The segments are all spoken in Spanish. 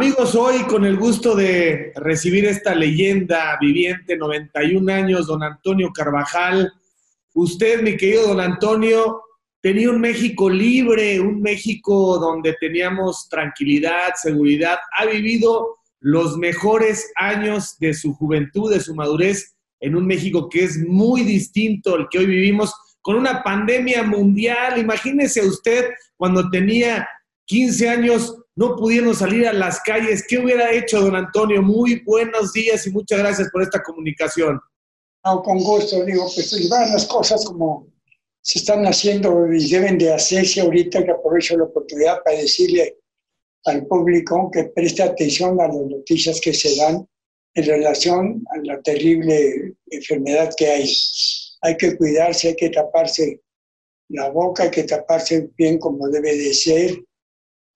Amigos, hoy con el gusto de recibir esta leyenda viviente, 91 años, don Antonio Carvajal. Usted, mi querido don Antonio, tenía un México libre, un México donde teníamos tranquilidad, seguridad. Ha vivido los mejores años de su juventud, de su madurez, en un México que es muy distinto al que hoy vivimos, con una pandemia mundial. Imagínese usted cuando tenía 15 años, no pudieron salir a las calles. ¿Qué hubiera hecho, don Antonio? Muy buenos días y muchas gracias por esta comunicación. No, con gusto, digo, pues van las cosas como se están haciendo y deben de hacerse ahorita, que aprovecho la oportunidad para decirle al público que preste atención a las noticias que se dan en relación a la terrible enfermedad que hay. Hay que cuidarse, hay que taparse la boca, hay que taparse bien como debe de ser,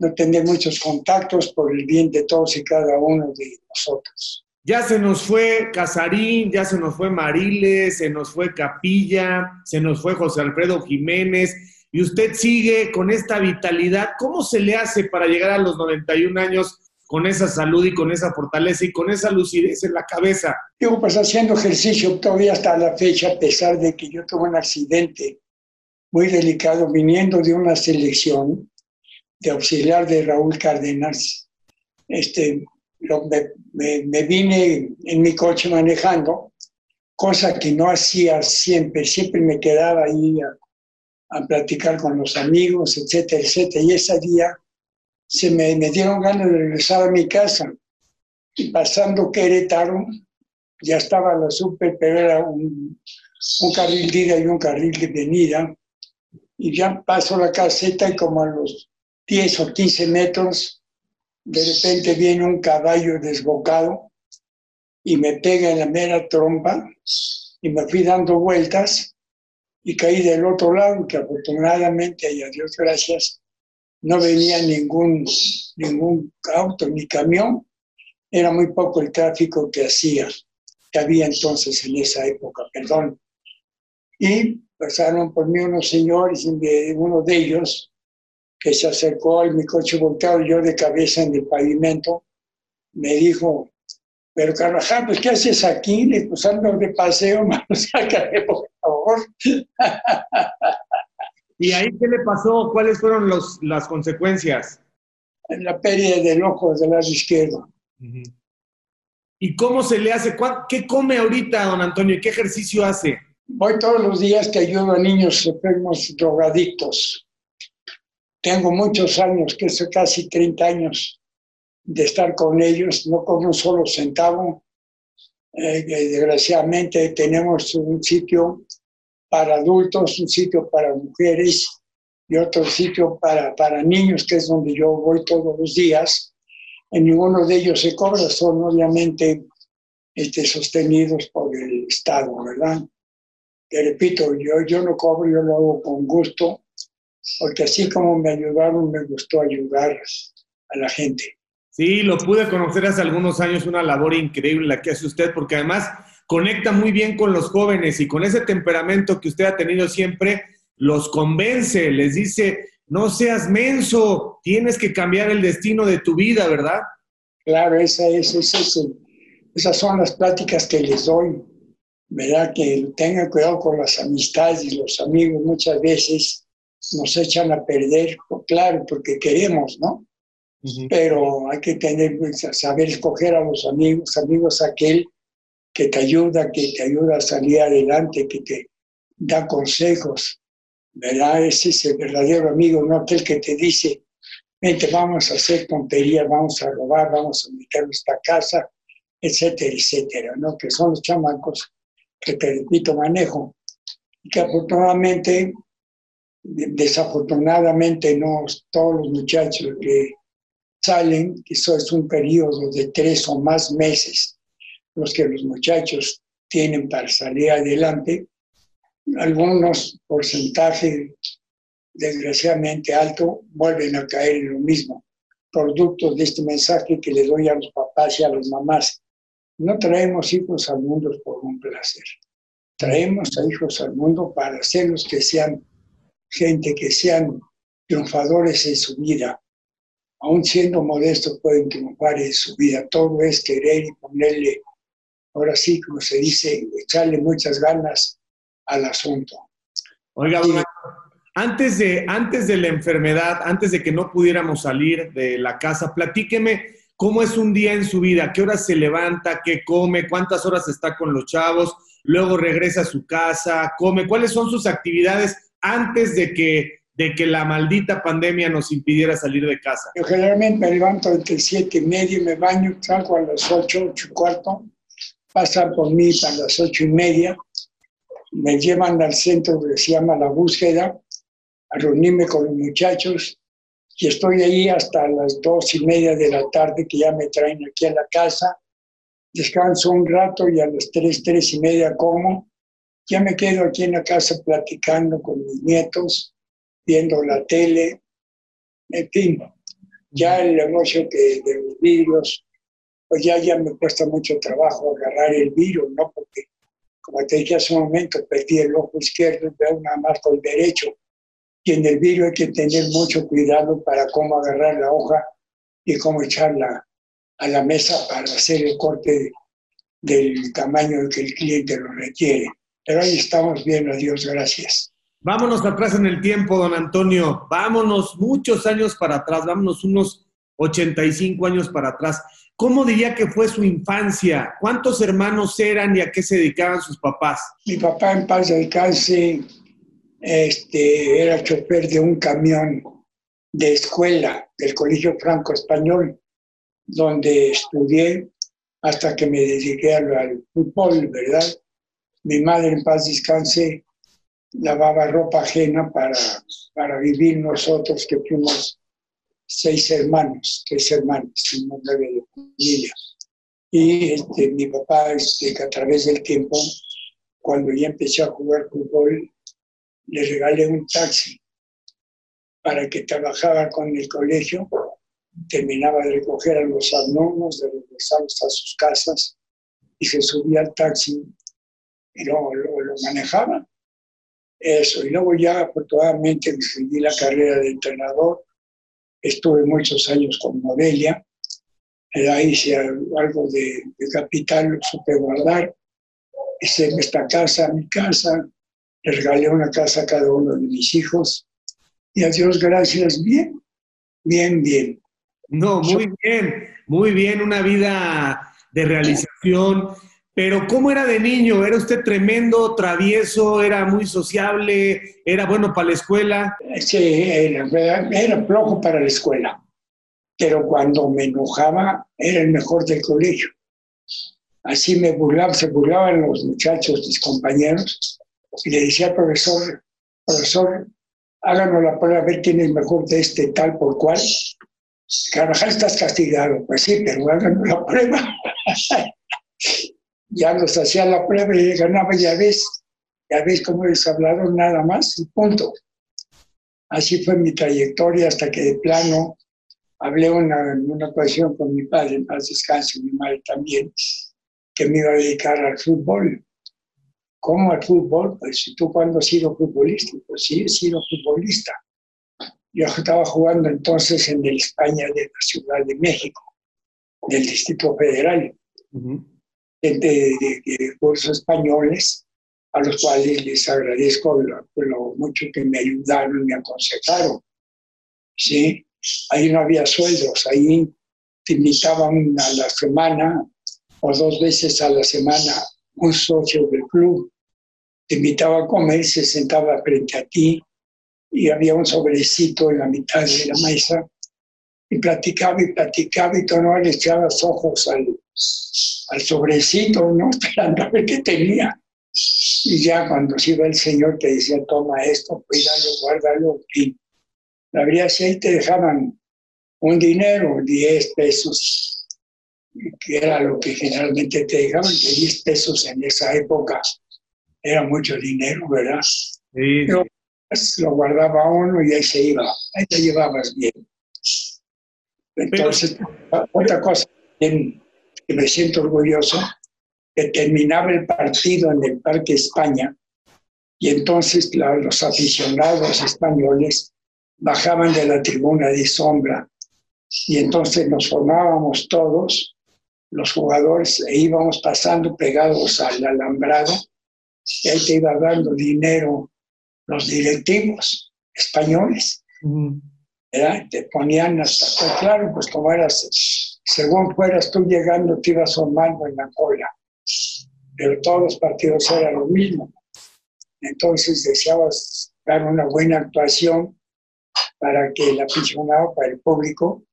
no tener muchos contactos por el bien de todos y cada uno de nosotros. Ya se nos fue Casarín, ya se nos fue Mariles, se nos fue Capilla, se nos fue José Alfredo Jiménez, y usted sigue con esta vitalidad. ¿Cómo se le hace para llegar a los 91 años con esa salud y con esa fortaleza y con esa lucidez en la cabeza? Digo, pues haciendo ejercicio todavía hasta la fecha, a pesar de que yo tuve un accidente muy delicado viniendo de una selección de auxiliar de Raúl Cárdenas, este, me, me, vine en mi coche manejando, cosa que no hacía siempre, siempre me quedaba ahí a, a platicar con los amigos, etcétera, etcétera. Y ese día se me, me, dieron ganas de regresar a mi casa. Y pasando Querétaro, ya estaba la super, pero era un, un carril de ida y un carril de venida. Y ya paso la caseta y como a los 10 o 15 metros, de repente viene un caballo desbocado y me pega en la mera trompa y me fui dando vueltas y caí del otro lado, que afortunadamente, y a Dios gracias, no venía ningún, ningún auto ni camión, era muy poco el tráfico que hacía, que había entonces en esa época, perdón. Y pasaron por mí unos señores, uno de ellos que se acercó a mi coche volteado, yo de cabeza en el pavimento, me dijo, pero Carvajal, pues ¿qué haces aquí? Le pues ando de paseo, mano, sácame, por favor. ¿Y ahí qué le pasó? ¿Cuáles fueron los, las consecuencias? En la pérdida del ojo del lado izquierdo. ¿Y cómo se le hace? ¿Qué come ahorita, don Antonio? ¿Qué ejercicio hace? Voy todos los días que ayudo a niños enfermos drogadictos tengo muchos años, que es casi 30 años de estar con ellos, no con un solo centavo. Eh, desgraciadamente tenemos un sitio para adultos, un sitio para mujeres y otro sitio para, para niños, que es donde yo voy todos los días. En ninguno de ellos se cobra, son obviamente este, sostenidos por el Estado, ¿verdad? Te repito, yo, yo no cobro, yo lo hago con gusto porque así como me ayudaron, me gustó ayudar a la gente. Sí, lo pude conocer hace algunos años, una labor increíble la que hace usted, porque además conecta muy bien con los jóvenes y con ese temperamento que usted ha tenido siempre, los convence, les dice, no seas menso, tienes que cambiar el destino de tu vida, ¿verdad? Claro, esa es, esas son las pláticas que les doy, ¿verdad? Que tengan cuidado con las amistades y los amigos muchas veces nos echan a perder, claro, porque queremos, ¿no? Pero hay que tener, pues, saber escoger a los amigos, amigos aquel que te ayuda, que te ayuda a salir adelante, que te da consejos, ¿verdad? Ese es el verdadero amigo, no aquel que te dice, vente, vamos a hacer tonterías, vamos a robar, vamos a meter esta casa, etcétera, etcétera, ¿no? Que son los chamacos que te repito manejo y que afortunadamente desafortunadamente no todos los muchachos que salen, eso es un periodo de tres o más meses, los que los muchachos tienen para salir adelante, algunos porcentajes desgraciadamente alto vuelven a caer en lo mismo, producto de este mensaje que le doy a los papás y a las mamás. No traemos hijos al mundo por un placer, traemos a hijos al mundo para hacerlos que sean gente que sean triunfadores en su vida. aún siendo modestos, pueden triunfar en su vida. Todo es querer y ponerle, ahora sí, como se dice, echarle muchas ganas al asunto. Oiga, antes de, antes de la enfermedad, antes de que no pudiéramos salir de la casa, platíqueme cómo es un día en su vida, qué horas se levanta, qué come, cuántas horas está con los chavos, luego regresa a su casa, come, cuáles son sus actividades antes de que, de que la maldita pandemia nos impidiera salir de casa. Yo generalmente me levanto entre siete y media, me baño, salgo a las ocho, ocho y cuarto, pasan por mí a las ocho y media, me llevan al centro que se llama La Búsqueda, a reunirme con los muchachos y estoy ahí hasta las dos y media de la tarde que ya me traen aquí a la casa. Descanso un rato y a las tres, tres y media como. Ya me quedo aquí en la casa platicando con mis nietos, viendo la tele, en fin. Ya el negocio de, de los vidrios, pues ya, ya me cuesta mucho trabajo agarrar el vidrio, ¿no? Porque, como te dije hace un momento, perdí el ojo izquierdo y veo nada más con el derecho y en el vidrio hay que tener mucho cuidado para cómo agarrar la hoja y cómo echarla a la mesa para hacer el corte del tamaño que el cliente lo requiere. Pero ahí estamos bien, a Dios gracias. Vámonos atrás en el tiempo, don Antonio. Vámonos muchos años para atrás, vámonos unos 85 años para atrás. ¿Cómo diría que fue su infancia? ¿Cuántos hermanos eran y a qué se dedicaban sus papás? Mi papá en paz alcance este, era chofer de un camión de escuela del Colegio Franco Español, donde estudié hasta que me dediqué al, fútbol, ¿verdad? Mi madre en paz descanse lavaba ropa ajena para, para vivir nosotros que fuimos seis hermanos, tres hermanos, nueve familia. Y este, mi papá, este, que a través del tiempo, cuando ya empecé a jugar fútbol, le regalé un taxi para que trabajara con el colegio, terminaba de recoger a los alumnos, de regresarlos a sus casas y se subía al taxi y luego lo, manejaba. Eso, y luego ya afortunadamente seguí la carrera de entrenador, estuve muchos años con Modelia, ahí hice algo de, de capital, lo supe guardar, hice esta casa, mi casa, le regalé una casa a cada uno de mis hijos y a Dios gracias, bien, bien, bien. No, muy bien, muy bien, una vida de realización. Pero ¿cómo era de niño? ¿Era usted tremendo, travieso, era muy sociable, era bueno para la escuela? Sí, era, era flojo para la escuela, pero cuando me enojaba era el mejor del colegio. Así me burlaba, se burlaban los muchachos, mis compañeros, y le decía al profesor, profesor, háganos la prueba a ver quién es mejor de este tal por cual. Carvajal, estás castigado. Pues sí, pero háganos la prueba. ya nos hacía la prueba y ganaba, ya ves, ya ves cómo les hablaron nada más y punto. Así fue mi trayectoria hasta que de plano hablé una, en una ocasión con mi padre, en paz descanse, mi madre también, que me iba a dedicar al fútbol. ¿Cómo al fútbol? Pues tú cuando has sido futbolista, pues sí, he sido futbolista. Yo estaba jugando entonces en el España de la Ciudad de México, del Distrito Federal, de, de, cursos españoles, a los cuales les agradezco lo, mucho que me ayudaron y me aconsejaron. ¿sí? Ahí no había sueldos, ahí te invitaban a la semana o dos veces a la semana un socio del club te invitaba a comer, se sentaba frente a ti y había un sobrecito en la mitad de la mesa y platicaba y platicaba y tú no le echabas ojos al, al sobrecito, ¿no? Esperando a ver qué tenía. Y ya cuando se iba el Señor te decía, toma esto, cuídalo, guárdalo, y si ahí te dejaban un dinero, 10 pesos, que era lo que generalmente te dejaban, que 10 pesos en esa época era mucho dinero, ¿verdad? Sí. Pues, lo guardaba uno y ahí se iba, ahí te llevabas bien. Entonces, otra cosa me siento orgulloso, que terminaba el partido en el Parque España y entonces los aficionados españoles bajaban de la tribuna de sombra y entonces nos formábamos todos, los jugadores, e íbamos pasando pegados al alambrado, y ahí te iba dando dinero los directivos españoles. Te ponían hasta, pues claro, pues como eras, según fueras tú llegando, te ibas formando en la cola. Pero todos los partidos eran lo mismo. Entonces deseabas dar una buena actuación para que el aficionado, para el público,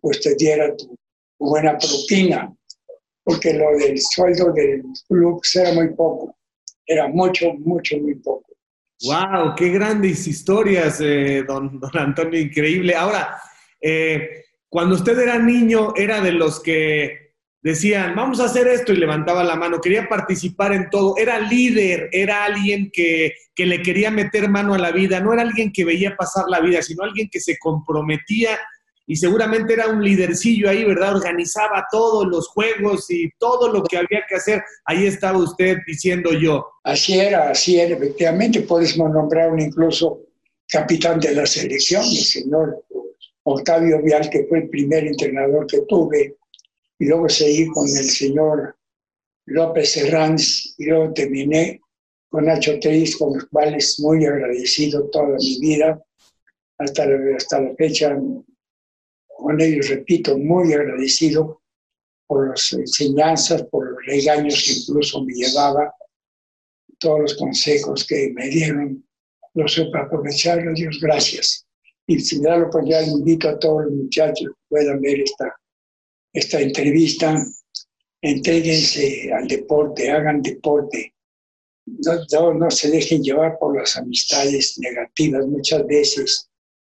pues te diera tu, buena propina, porque lo del sueldo del club era muy poco, era mucho, mucho, muy poco. ¡Wow! ¡Qué grandes historias, eh, don, don, Antonio! Increíble. Ahora, eh, cuando usted era niño, era de los que decían, vamos a hacer esto y levantaba la mano, quería participar en todo, era líder, era alguien que, que le quería meter mano a la vida, no era alguien que veía pasar la vida, sino alguien que se comprometía y seguramente era un lidercillo ahí, ¿verdad? Organizaba todos los juegos y todo lo que había que hacer. Ahí estaba usted diciendo yo. Así era, así era, efectivamente. Podemos nombrar un incluso capitán de la selección, el señor Octavio Vial, que fue el primer entrenador que tuve, y luego seguí con el señor López Herranz, y luego terminé con Nacho Teis, con los cuales muy agradecido toda mi vida, hasta hasta la fecha con ellos, repito, muy agradecido por las enseñanzas, por los regaños que incluso me llevaba, todos los consejos que me dieron, los supe aprovechar, Dios gracias. Y si me da la oportunidad, invito a todos los muchachos que puedan ver esta, esta entrevista, entréguense al deporte, hagan deporte, no, no, se dejen llevar por las amistades negativas. Muchas veces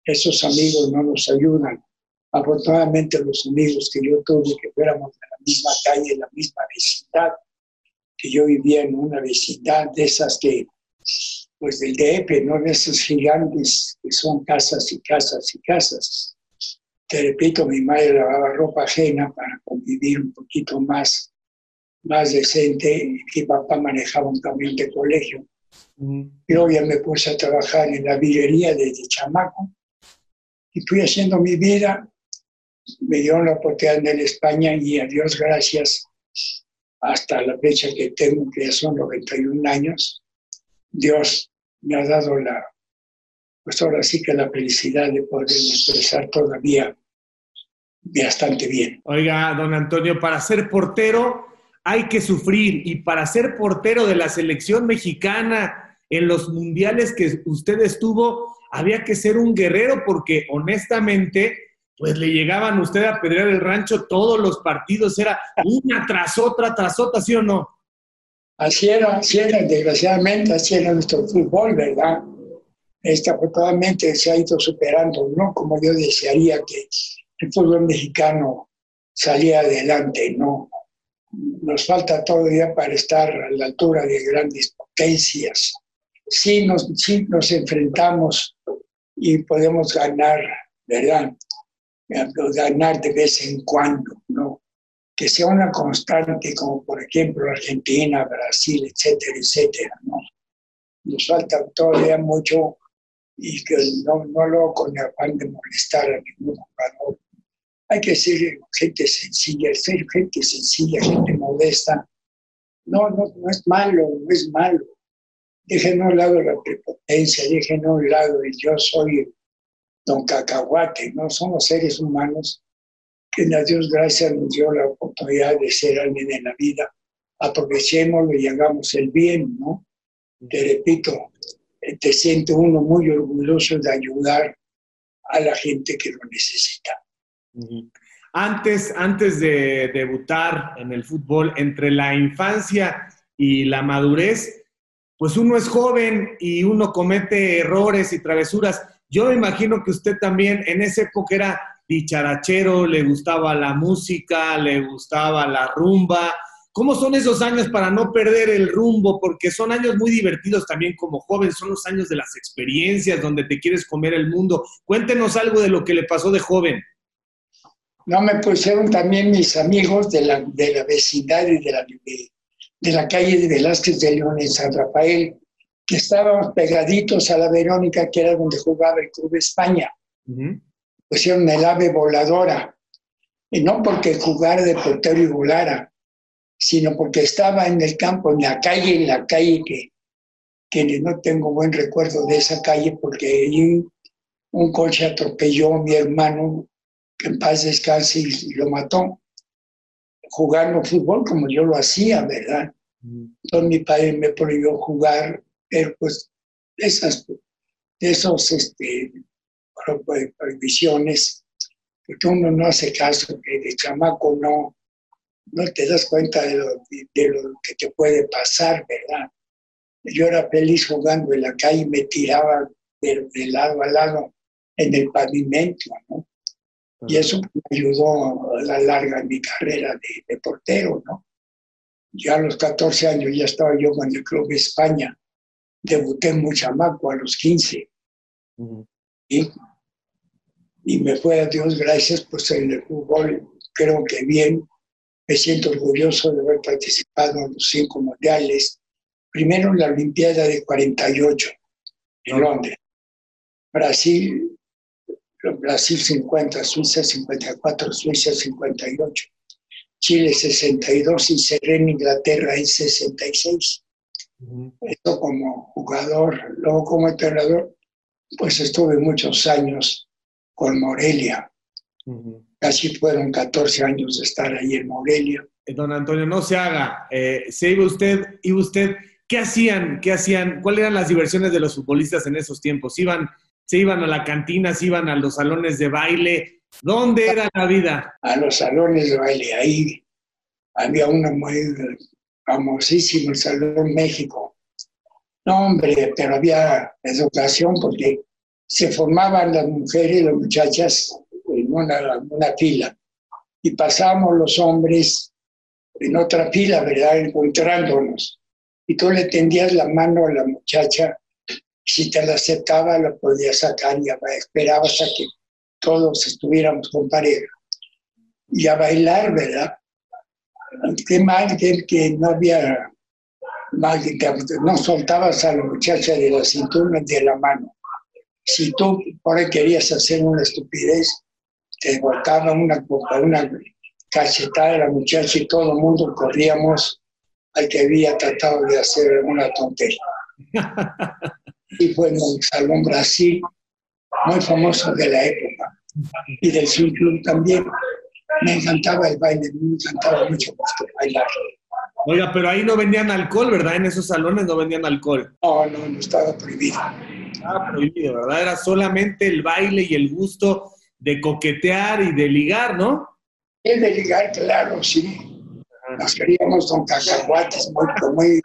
esos amigos no nos ayudan. Afortunadamente los amigos que yo tuve, que fuéramos de la misma calle, en la misma vecindad, que yo vivía en una vecindad de esas que, pues del DF, no de esos gigantes que son casas y casas y casas. Te repito, mi madre lavaba ropa ajena para convivir un poquito más, más decente. Mi papá manejaba un camión de colegio. Yo ya me puse a trabajar en la villería desde chamaco y fui haciendo mi vida me dio la oportunidad en España y a Dios gracias, hasta la fecha que tengo, que ya son 91 años, Dios me ha dado la, pues ahora sí que la felicidad de poder expresar todavía bastante bien. Oiga, don Antonio, para ser portero hay que sufrir y para ser portero de la selección mexicana en los mundiales que usted estuvo, había que ser un guerrero porque honestamente pues le llegaban usted a pedrear el rancho todos los partidos, era una tras otra, tras otra, ¿sí o no? Así era, era, desgraciadamente, así era nuestro fútbol, ¿verdad? Este, afortunadamente se ha ido superando, ¿no? Como yo desearía que el fútbol mexicano salía adelante, ¿no? Nos falta todavía para estar a la altura de grandes potencias. Sí nos, sí nos enfrentamos y podemos ganar, ¿verdad? ganar de vez en cuando, ¿no? Que sea una constante como por ejemplo Argentina, Brasil, etcétera, etcétera, ¿no? Nos falta todavía mucho y que no, no lo con el afán de molestar a ningún jugador. Hay que ser gente sencilla, ser gente sencilla, gente modesta. No, no, no es malo, no es malo. Dejen a un lado la prepotencia, dejen a un lado el yo soy don Cacahuate, ¿no? Somos seres humanos que a Dios gracias nos dio la oportunidad de ser alguien en la vida. Aprovechémoslo y hagamos el bien, ¿no? Te repito, te siente uno muy orgulloso de ayudar a la gente que lo necesita. Antes, antes de debutar en el fútbol, entre la infancia y la madurez, pues uno es joven y uno comete errores y travesuras. Yo me imagino que usted también en esa época era dicharachero, le gustaba la música, le gustaba la rumba. ¿Cómo son esos años para no perder el rumbo? Porque son años muy divertidos también como joven, son los años de las experiencias, donde te quieres comer el mundo. Cuéntenos algo de lo que le pasó de joven. No, me pusieron también mis amigos de la, de la vecindad y de la, de la calle de Velázquez de León en San Rafael que estábamos pegaditos a la Verónica, que era donde jugaba el Club España. Pusieron el ave voladora. Y no porque jugara de portero y volara, sino porque estaba en el campo, en la calle, en la calle que, que no tengo buen recuerdo de esa calle porque un, un coche atropelló a mi hermano, que en paz descanse, y lo mató, jugando fútbol como yo lo hacía, ¿verdad? Entonces mi padre me prohibió jugar, pero pues esas, esos este, prohibiciones, porque uno no hace caso, que de chamaco no, no te das cuenta de lo, de lo que te puede pasar, ¿verdad? Yo era feliz jugando en la calle y me tiraba de, lado a lado en el pavimento, ¿no? Y eso me ayudó a la larga en mi carrera de, portero, ¿no? Ya a los 14 años ya estaba yo con el Club de España. Debuté en Muchamaco a los 15. y, y, me fue a Dios gracias, pues en el fútbol creo que bien. Me siento orgulloso de haber participado en los cinco mundiales. Primero en la Olimpiada de 48 en Londres. Brasil Brasil 50, Suiza 54, Suiza 58, Chile 62 y cerré en Inglaterra en 66. Esto como jugador, luego como entrenador, pues estuve muchos años con Morelia. Casi fueron 14 años de estar ahí en Morelia. Eh, don Antonio, no se haga. Eh, se iba usted, iba usted. ¿Qué hacían? ¿Qué hacían? ¿Cuáles eran las diversiones de los futbolistas en esos tiempos? ¿Iban se iban a la cantina, se iban a los salones de baile. ¿Dónde era la vida? A los salones de baile, ahí había uno muy famosísimo, el Salón México. No, hombre, pero había educación porque se formaban las mujeres y las muchachas en una, una fila y pasábamos los hombres en otra fila, ¿verdad? Encontrándonos. Y tú le tendías la mano a la muchacha si te la aceptaba, lo podías sacar y esperabas a que todos estuviéramos con pareja. Y a bailar, ¿verdad? Qué mal que, que no había, mal que no soltabas a la muchacha de la cintura de la mano. Si tú por ahí querías hacer una estupidez, te volcaba una una cachetada de la muchacha y todo el mundo corríamos al que había tratado de hacer una tontería. y fue en el Salón Brasil, muy famoso de la época, y del Swing Club también. Me encantaba el baile, me encantaba mucho bailar. Oiga, pero ahí no vendían alcohol, ¿verdad? En esos salones no vendían alcohol. No, no, no estaba prohibido. Estaba prohibido, ¿verdad? Era solamente el baile y el gusto de coquetear y de ligar, ¿no? El de ligar, claro, sí. Nos queríamos con cacahuates, muy, muy,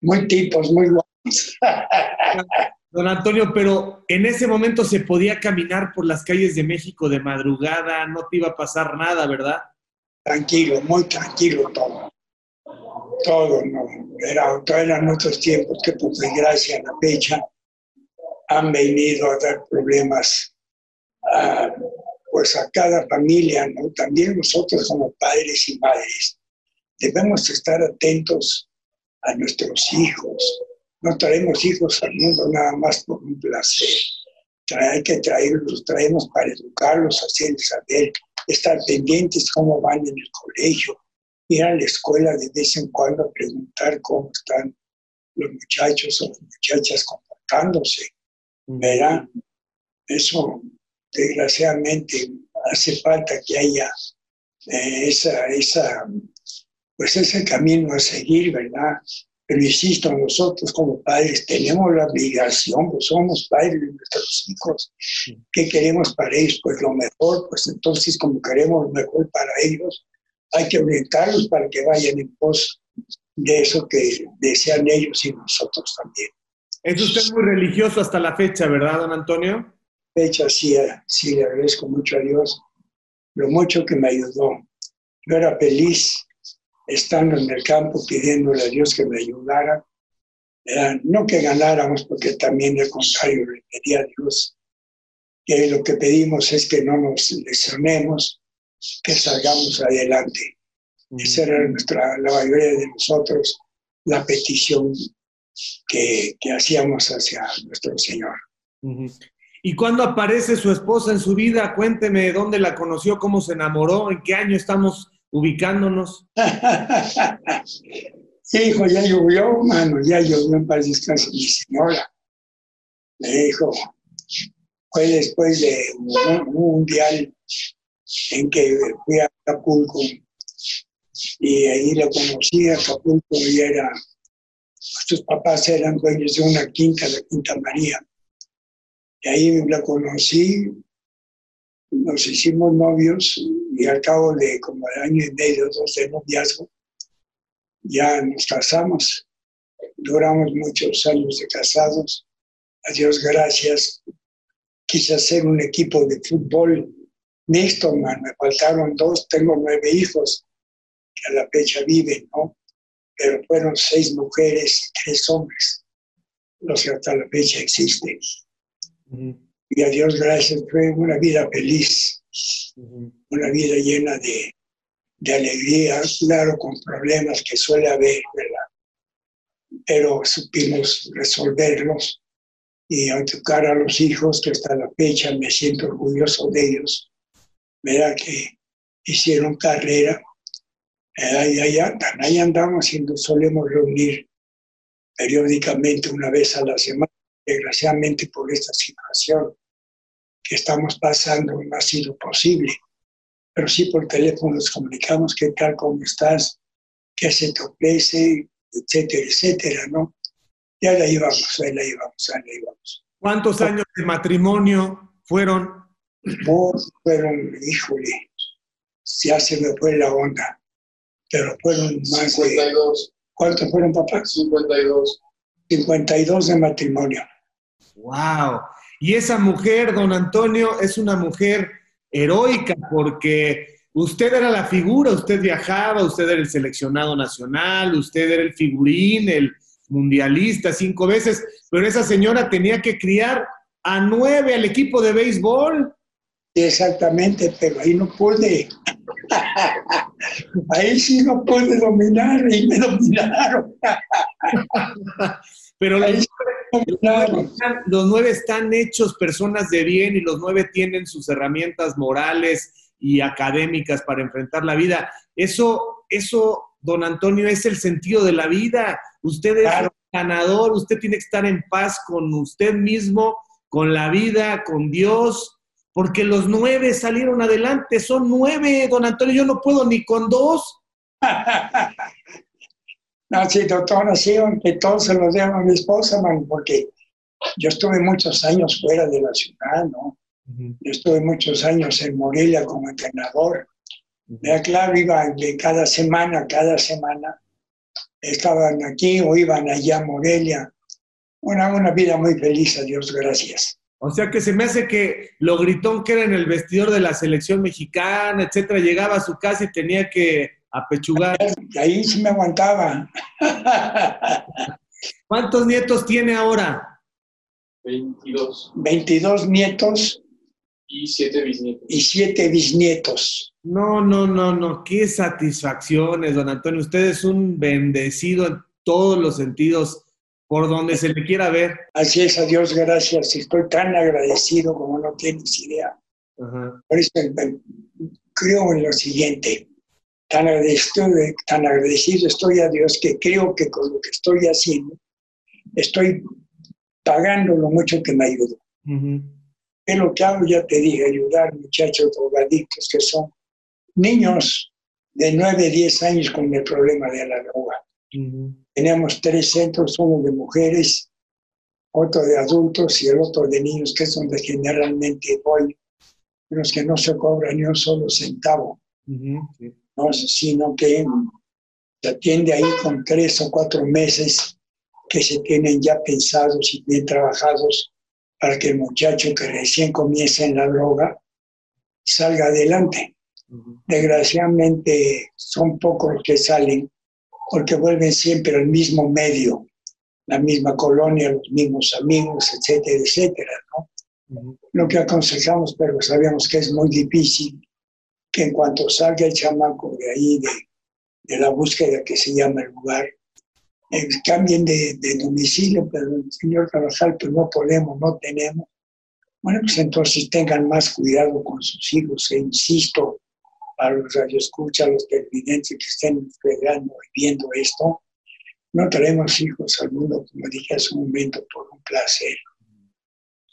muy tipos, muy guapos. Don Antonio, pero en ese momento se podía caminar por las calles de México de madrugada, no te iba a pasar nada, ¿verdad? Tranquilo, muy tranquilo todo. Todo, no. Era, eran otros tiempos que por desgracia a la fecha han venido a dar problemas a, pues a cada familia, ¿no? También nosotros como padres y madres debemos estar atentos a nuestros hijos, no traemos hijos al mundo nada más por un placer. Hay que traerlos, traemos para educarlos, hacerles saber, estar pendientes cómo van en el colegio, ir a la escuela de vez en cuando a preguntar cómo están los muchachos o las muchachas comportándose. Verán, eso desgraciadamente hace falta que haya eh, esa, esa, pues ese camino a seguir, ¿verdad? Pero insisto, nosotros como padres tenemos la obligación, pues somos padres de nuestros hijos. ¿Qué queremos para ellos? Pues lo mejor, pues entonces como queremos lo mejor para ellos, hay que orientarlos para que vayan en pos de eso que desean ellos y nosotros también. Es usted muy religioso hasta la fecha, ¿verdad, don Antonio? Fecha, sí, sí, le agradezco mucho a Dios lo mucho que me ayudó. Yo era feliz estando en el campo pidiéndole a Dios que me ayudara. no que ganáramos, porque también al contrario le pedía a Dios que lo que pedimos es que no nos lesionemos, que salgamos adelante. Esa era nuestra, la mayoría de nosotros, la petición que, que hacíamos hacia nuestro Señor. ¿Y cuándo aparece su esposa en su vida? Cuénteme dónde la conoció, cómo se enamoró, en qué año estamos ubicándonos. Hijo, ya llovió, mano, ya llovió en paz descanso mi señora. Me dijo, fue después de un mundial en que fui a Acapulco y ahí la conocí, Acapulco y era, sus papás eran dueños de una quinta, la Quinta María. Y ahí la conocí, nos hicimos novios y al cabo de como el año y medio, dos de noviazgo, ya nos casamos. Duramos muchos años de casados. A Dios gracias. Quise hacer un equipo de fútbol mixto, man. Me faltaron dos, tengo nueve hijos que a la fecha viven, ¿no? Pero fueron seis mujeres y tres hombres los que hasta la fecha existen. Y a Dios gracias, fue una vida feliz, una vida llena de, de alegría, claro, con problemas que suele haber, ¿verdad? Pero supimos resolverlos y educar a los hijos, que hasta la fecha me siento orgulloso de ellos, ¿verdad? Que hicieron carrera. Ahí, ahí, andan, ahí andamos haciendo, solemos reunir periódicamente una vez a la semana desgraciadamente por esta situación que estamos pasando no ha sido posible. Pero sí por teléfono nos comunicamos qué tal, cómo estás, qué se te ofrece, etcétera, etcétera, ¿no? Ya la íbamos, ahí la íbamos, ahí la íbamos. ¿Cuántos años de matrimonio fueron? fueron, híjole, ya se me fue la onda, pero fueron más 52. de... ¿Cuántos fueron, papá? 52. 52 de matrimonio. ¡Wow! Y esa mujer, don Antonio, es una mujer heroica porque usted era la figura, usted viajaba, usted era el seleccionado nacional, usted era el figurín, el mundialista cinco veces, pero esa señora tenía que criar a nueve al equipo de béisbol. Exactamente, pero ahí no pude. ahí sí no pude dominar y me dominaron. pero los los nueve están hechos personas de bien y los nueve tienen sus herramientas morales y académicas para enfrentar la vida. Eso, eso, don Antonio, es el sentido de la vida. Usted es ganador, usted tiene que estar en paz con usted mismo, con la vida, con Dios, porque los nueve salieron adelante, son nueve, don Antonio, yo no puedo ni con dos. No, sí, doctor, así, que todo se lo dejo a mi esposa, man, porque yo estuve muchos años fuera de la ciudad, ¿no? Yo estuve muchos años en Morelia como entrenador. Ya claro, iba de cada semana, cada semana, estaban aquí o iban allá a Morelia. Una, una vida muy feliz, a Dios gracias. O sea que se me hace que lo gritón que era en el vestidor de la selección mexicana, etcétera, llegaba a su casa y tenía que apechugar. Ahí sí me aguantaba. ¿Cuántos nietos tiene ahora? 22. 22 nietos. Y 7 bisnietos. Y 7 bisnietos. No, no, no, no. Qué satisfacciones, don Antonio. Usted es un bendecido en todos los sentidos, por donde se le quiera ver. Así es, a Dios gracias. Estoy tan agradecido como no tienes idea. Por eso creo en lo siguiente tan agradecido, tan agradecido estoy a Dios que creo que con lo que estoy haciendo estoy pagando lo mucho que me ayudó. Es lo que hago, ya te dije, ayudar muchachos drogadictos que son niños de 9, 10 años con el problema de la droga. Tenemos tres centros, uno de mujeres, otro de adultos y el otro de niños, que es donde generalmente voy, los que no se cobran ni un solo centavo. Sino que se atiende ahí con tres o cuatro meses que se tienen ya pensados y bien trabajados para que el muchacho que recién comienza en la droga salga adelante. Desgraciadamente son pocos los que salen porque vuelven siempre al mismo medio, la misma colonia, los mismos amigos, etcétera, etcétera. Lo que aconsejamos, pero sabemos que es muy difícil, que en cuanto salga el chamaco de ahí, de, la búsqueda que se llama el lugar, eh, cambien de, domicilio, pero el señor Carvajal, pues no podemos, no tenemos, Bueno, pues entonces tengan más cuidado con sus hijos, e insisto, a los radioescuchas, los televidentes que estén esperando y viendo esto, no traemos hijos al mundo, como dije hace un momento, por un placer.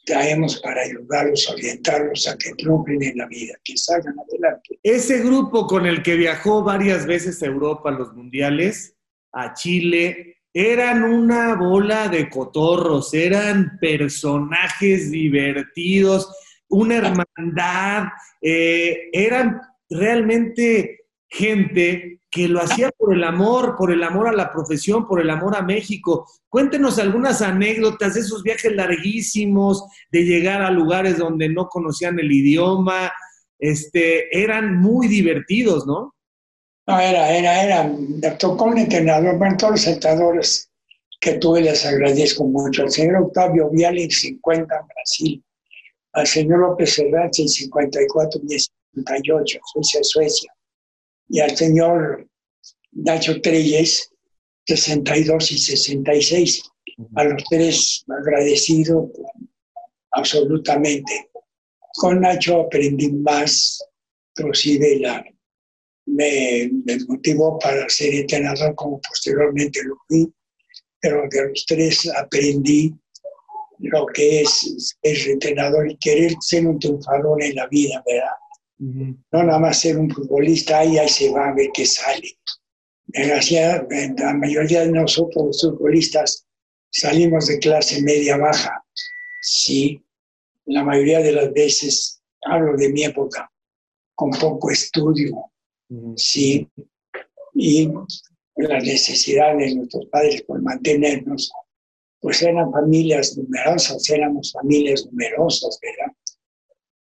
Traemos para ayudarlos, orientarlos a que triunfen en la vida, que salgan adelante. Ese grupo con el que viajó varias veces a Europa, los mundiales, a Chile, eran una bola de cotorros, eran personajes divertidos, una hermandad, eh, eran realmente gente que lo hacía por el amor, por el amor a la profesión, por el amor a México. Cuéntenos algunas anécdotas de esos viajes larguísimos, de llegar a lugares donde no conocían el idioma. Este, eran muy divertidos, ¿no? No, era, era, era, tocó un entrenador, bueno, todos los entrenadores que tuve les agradezco mucho. Al señor Octavio Vial en 50 en Brasil, al señor López Hernández en 54 y 58, Suecia, Suecia y al señor Nacho Treyes, 62 y 66. A los tres agradecido absolutamente. Con Nacho aprendí más, inclusive la, me, me, motivó para ser entrenador como posteriormente lo fui, pero de los tres aprendí lo que es ser entrenador y querer ser un triunfador en la vida, ¿verdad? No nada más ser un futbolista, ahí, ahí se va a ver qué sale. La mayoría de nosotros, los futbolistas, salimos de clase media-baja. Sí, la mayoría de las veces, hablo de mi época, con poco estudio. Sí, y la necesidad de nuestros padres por mantenernos, pues eran familias numerosas, éramos familias numerosas, ¿verdad?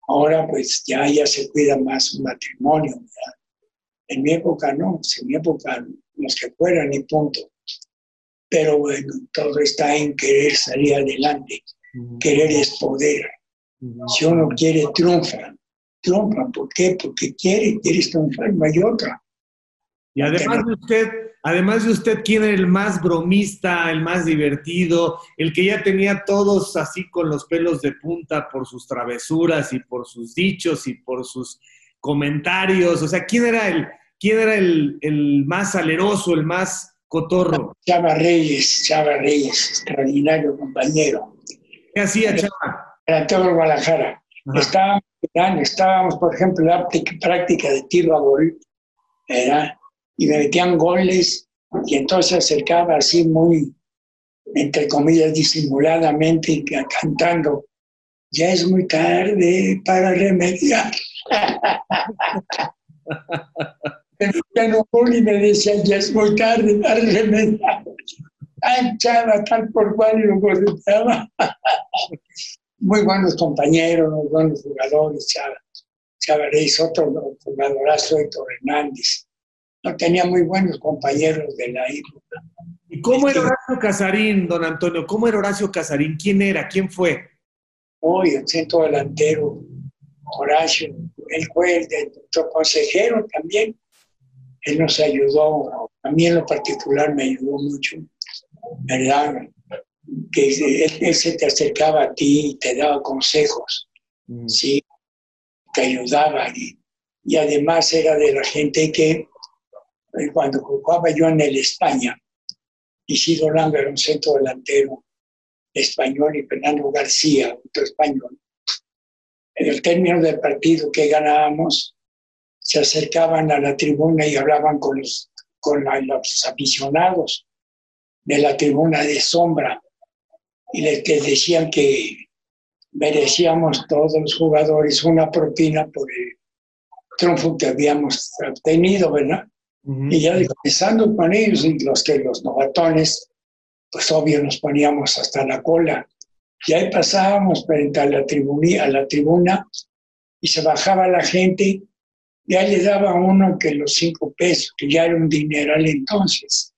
Ahora pues ya, ya se cuida más un matrimonio. En mi época no, en mi época los que fueran y punto. Pero bueno, todo está en querer salir adelante. Querer es poder. Si uno quiere, triunfa. Triunfa, ¿por qué? Porque quiere, quiere triunfar, no hay otra. Y además de usted, además de usted, ¿quién era el más bromista, el más divertido, el que ya tenía todos así con los pelos de punta por sus travesuras y por sus dichos y por sus comentarios? O sea, ¿quién era el, quién era el, el más saleroso, el más cotorro? Chava Reyes, Chava Reyes, extraordinario compañero. ¿Qué hacía Chava? Era todo Guadalajara. Estábamos, estábamos, por ejemplo, en la práctica de tiro a gol, era y me metían goles y entonces acercaba así muy, entre comillas, disimuladamente, cantando, ya es muy tarde para remediar. me y me decían, ya es muy tarde para remediar. Ay, chava, tal por cual, y lo muy buenos compañeros, buenos jugadores, Chava. Chava otro jugadorazo, Héctor Hernández no tenía muy buenos compañeros de la época. ¿Y cómo era Horacio Casarín, don Antonio? ¿Cómo era Horacio Casarín? ¿Quién era? ¿Quién fue? Hoy, el centro delantero, Horacio. Él fue el de nuestro consejero también. Él nos ayudó, a mí en lo particular me ayudó mucho, ¿verdad? Que él, se te acercaba a ti y te daba consejos, mm. ¿sí? Te ayudaba y, y además era de la gente que cuando jugaba yo en el España, Isidro Langa era un centro delantero español y Fernando García, otro español. En el término del partido que ganábamos, se acercaban a la tribuna y hablaban con los, con los aficionados de la tribuna de sombra y les, les decían que merecíamos todos los jugadores una propina por el triunfo que habíamos obtenido, ¿verdad? Y ya empezando con ellos, los que los novatones, pues obvio nos poníamos hasta la cola. Y ahí pasábamos frente a la, tribuna, a la tribuna y se bajaba la gente, ya le daba uno que los cinco pesos, que ya era un dineral entonces.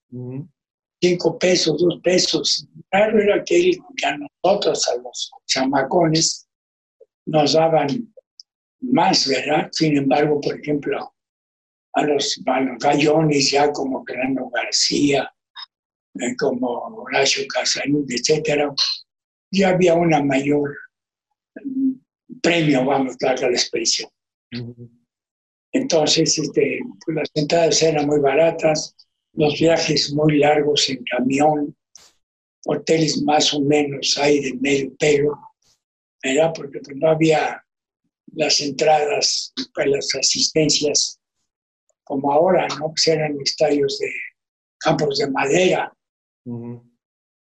Cinco pesos, dos pesos. Claro era que, a nosotros, a los chamacones, nos daban más, ¿verdad? Sin embargo, por ejemplo, a los, gallones ya como Fernando García, eh, como Horacio Casarín, etcétera, ya había una mayor premio, vamos, a dar la expresión. Entonces, este, pues, las entradas eran muy baratas, los viajes muy largos en camión, hoteles más o menos ahí de medio pelo, ¿verdad? Porque pues, no había las entradas, pues, las asistencias como ahora, ¿no? Pues eran estadios de campos de madera,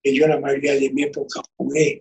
que yo la mayoría de mi época jugué,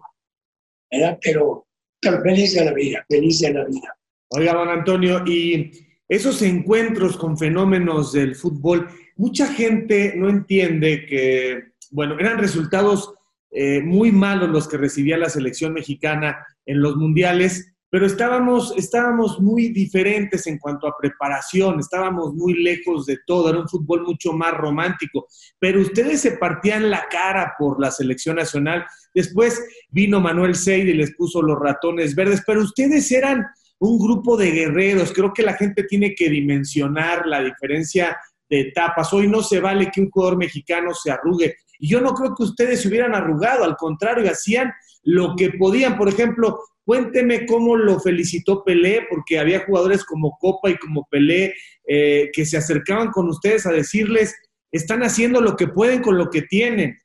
¿verdad? Pero, pero feliz de la vida, feliz de la vida. Oiga, don Antonio, y esos encuentros con fenómenos del fútbol, mucha gente no entiende que, bueno, eran resultados eh, muy malos los que recibía la selección mexicana en los mundiales, pero estábamos, estábamos muy diferentes en cuanto a preparación, estábamos muy lejos de todo, era un fútbol mucho más romántico, pero ustedes se partían la cara por la selección nacional. Después vino Manuel Seid y les puso los ratones verdes, pero ustedes eran un grupo de guerreros. Creo que la gente tiene que dimensionar la diferencia de etapas. Hoy no se vale que un jugador mexicano se arrugue. Y yo no creo que ustedes se hubieran arrugado, al contrario, hacían lo que podían. Por ejemplo, cuénteme cómo lo felicitó Pelé, porque había jugadores como Copa y como Pelé eh, que se acercaban con ustedes a decirles, están haciendo lo que pueden con lo que tienen.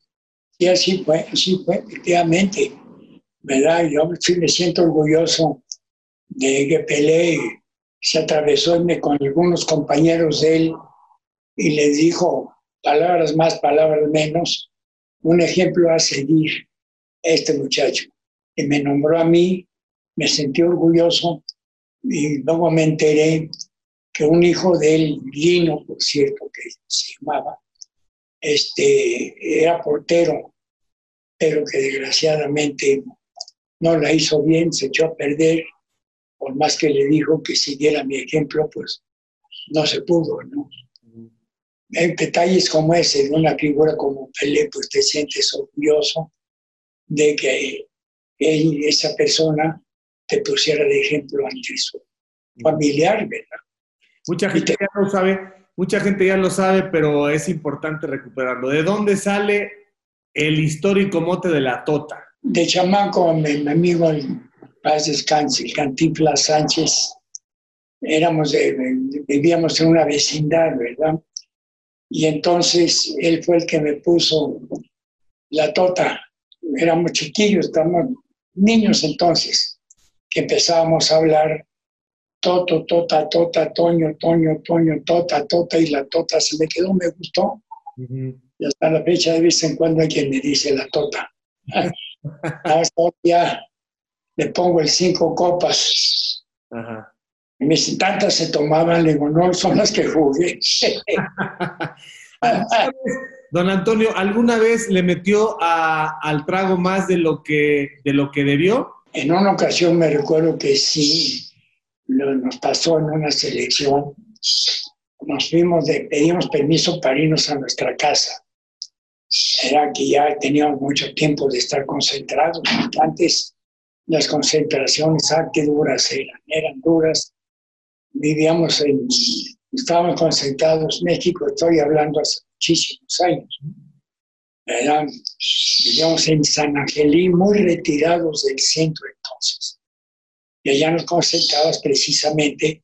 Sí, así fue, así fue, efectivamente. ¿Verdad? Yo sí me siento orgulloso de que Pelé se atravesó con algunos compañeros de él y les dijo palabras más, palabras menos, un ejemplo a seguir este muchacho. Y me nombró a mí, me sentí orgulloso y luego me enteré que un hijo de él, Lino, por cierto, que se llamaba, este, era portero, pero que desgraciadamente no la hizo bien, se echó a perder por más que le dijo que siguiera mi ejemplo, pues no se pudo, ¿no? En detalles como ese, de una figura como Pelé, pues te sientes orgulloso de que él, esa persona te pusiera de ejemplo ante su familiar, ¿verdad? Mucha gente ya lo sabe, mucha gente ya lo sabe, pero es importante recuperarlo. ¿De dónde sale el histórico mote de la Tota? De chamaco, mi, mi amigo paz descanse, Cantinflas Sánchez, éramos vivíamos en una vecindad, ¿verdad? Y entonces él fue el que me puso la tota. Éramos chiquillos, estábamos niños entonces, que empezábamos a hablar Toto, Tota, Tota, Toño, Toño, Toño, Tota, Tota, y la Tota se me quedó, me gustó. Y hasta la fecha de vez en cuando hay quien me dice la Tota. Hasta ya le pongo el cinco copas. Ajá. Y me dicen, tantas se tomaban, le digo, no, son las que jugué. Don Antonio, ¿alguna vez le metió al trago más de lo que, de lo que debió? En una ocasión me recuerdo que sí, nos pasó en una selección. Nos fuimos, de, pedimos permiso para irnos a nuestra casa. Era que ya teníamos mucho tiempo de estar concentrados. Antes las concentraciones, ah, qué duras eran, eran duras. Vivíamos en, estábamos concentrados, México, estoy hablando hace muchísimos años. vivíamos en San Angelín, muy retirados del centro entonces. Y allá nos concentramos precisamente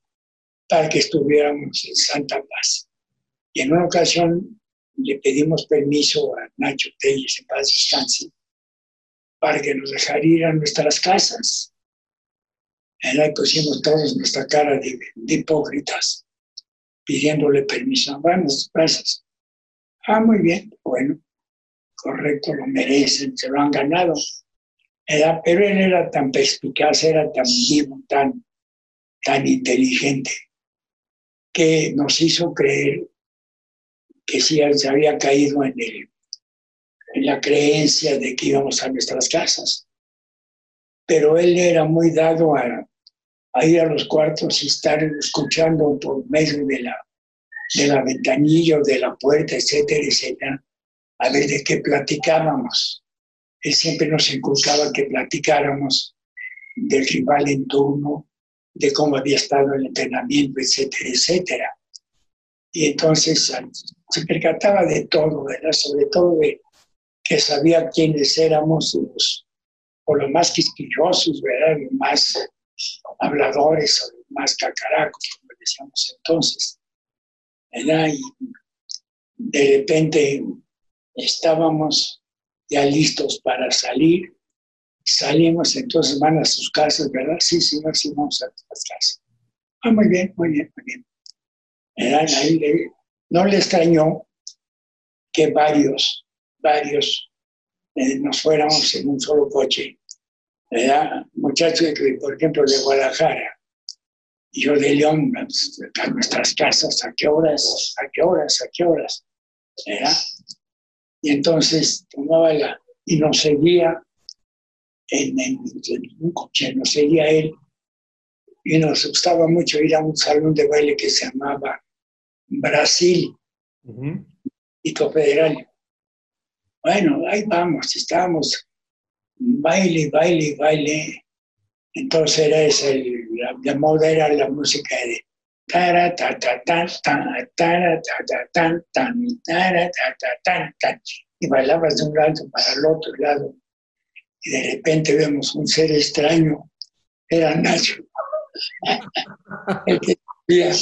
para que estuviéramos en Santa Paz. Y en una ocasión le pedimos permiso a Nacho Telles, en paz descanse, para que nos dejara ir a nuestras casas. Ahí pusimos todos nuestra cara de, hipócritas, pidiéndole permiso. nuestras casas. Ah, muy bien, bueno, correcto, lo merecen, se lo han ganado. Era, pero él era tan perspicaz, era tan vivo, tan, tan inteligente, que nos hizo creer que sí se había caído en el en la creencia de que íbamos a nuestras casas. Pero él era muy dado a, ir a los cuartos y estar escuchando por medio de la, de la ventanilla o de la puerta, etcétera, etcétera, a ver de qué platicábamos. Él siempre nos inculcaba que platicáramos del rival en turno, de cómo había estado el entrenamiento, etcétera, etcétera. Y entonces se percataba de todo, ¿verdad? Sobre todo de, que sabía quiénes éramos los, o los más quisquillosos, ¿verdad? Los más habladores o más cacaracos, como decíamos entonces. ¿verdad? Y de repente estábamos ya listos para salir. Salimos, entonces van a sus casas, ¿verdad? Sí, señor, sí, vamos a las casas. Ah, muy bien, muy bien, muy bien. Ahí le- no le extrañó que varios, varios eh, nos fuéramos en un solo coche. ¿Verdad? Muchachos, que, por ejemplo, de Guadalajara y yo de León, pues, a nuestras casas, ¿a qué horas? ¿A qué horas? ¿A qué horas? ¿verdad? Y entonces tomaba la, y nos seguía en, en- en un coche, nos seguía él, y nos gustaba mucho ir a un salón de baile que se llamaba Brasil, Ujú. Distrito Federal. Bueno, ahí vamos, estábamos baile, baile, baile. Entonces era ese, la, la moda era la música de tara, ta, ta, tan, tan, tara, ta, ta, tan, tan, tara, ta, ta, tan, tan. Y bailabas de un lado para el otro lado. Y de repente vemos un ser extraño. Era Nacho. el, que había,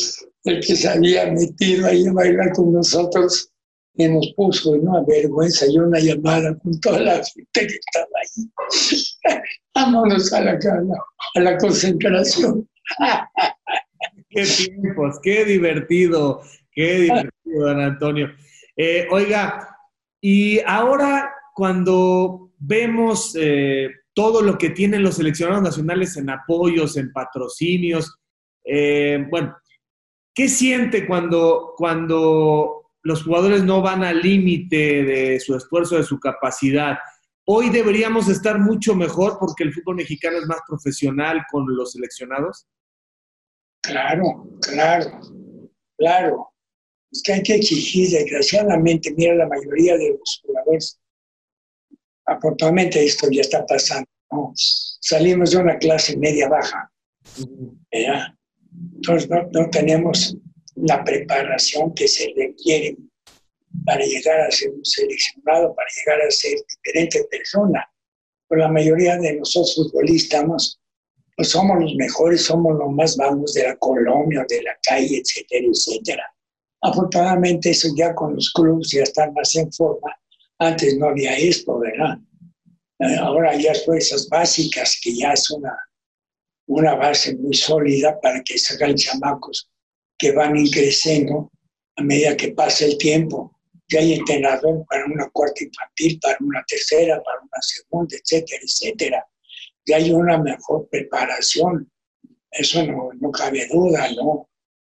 el que se había metido ahí a bailar con nosotros y nos puso una vergüenza y una llamada con toda la gente que estaba ahí. Vámonos a la, cama, a la concentración. Qué tiempos, qué divertido, qué divertido, don Antonio. Eh, oiga, y ahora cuando vemos eh, todo lo que tienen los seleccionados nacionales en apoyos, en patrocinios, eh, bueno, ¿qué siente cuando, cuando los jugadores no van al límite de su esfuerzo, de su capacidad? Hoy deberíamos estar mucho mejor porque el fútbol mexicano es más profesional con los seleccionados. Claro, claro, claro. Es que hay que exigir, desgraciadamente, mira, la mayoría de los jugadores, afortunadamente esto ya está pasando, ¿no? Salimos de una clase media baja, ¿verdad? Entonces no, no tenemos la preparación que se requiere para llegar a ser un seleccionado, para llegar a ser diferente persona. Pero la mayoría de nosotros futbolistas pues somos los mejores, somos los más vagos de la colonia, de la calle, etcétera, etcétera. Afortunadamente eso ya con los clubes ya están más en forma. Antes no había esto, ¿verdad? Eh, Ahora ya hay fuerzas básicas, que ya es una, una base muy sólida para que salgan chamacos que van creciendo a medida que pasa el tiempo. Ya hay entrenador para una cuarta infantil, para una tercera, para una segunda, etcétera, etcétera ya hay una mejor preparación. Eso no, no cabe duda, ¿no?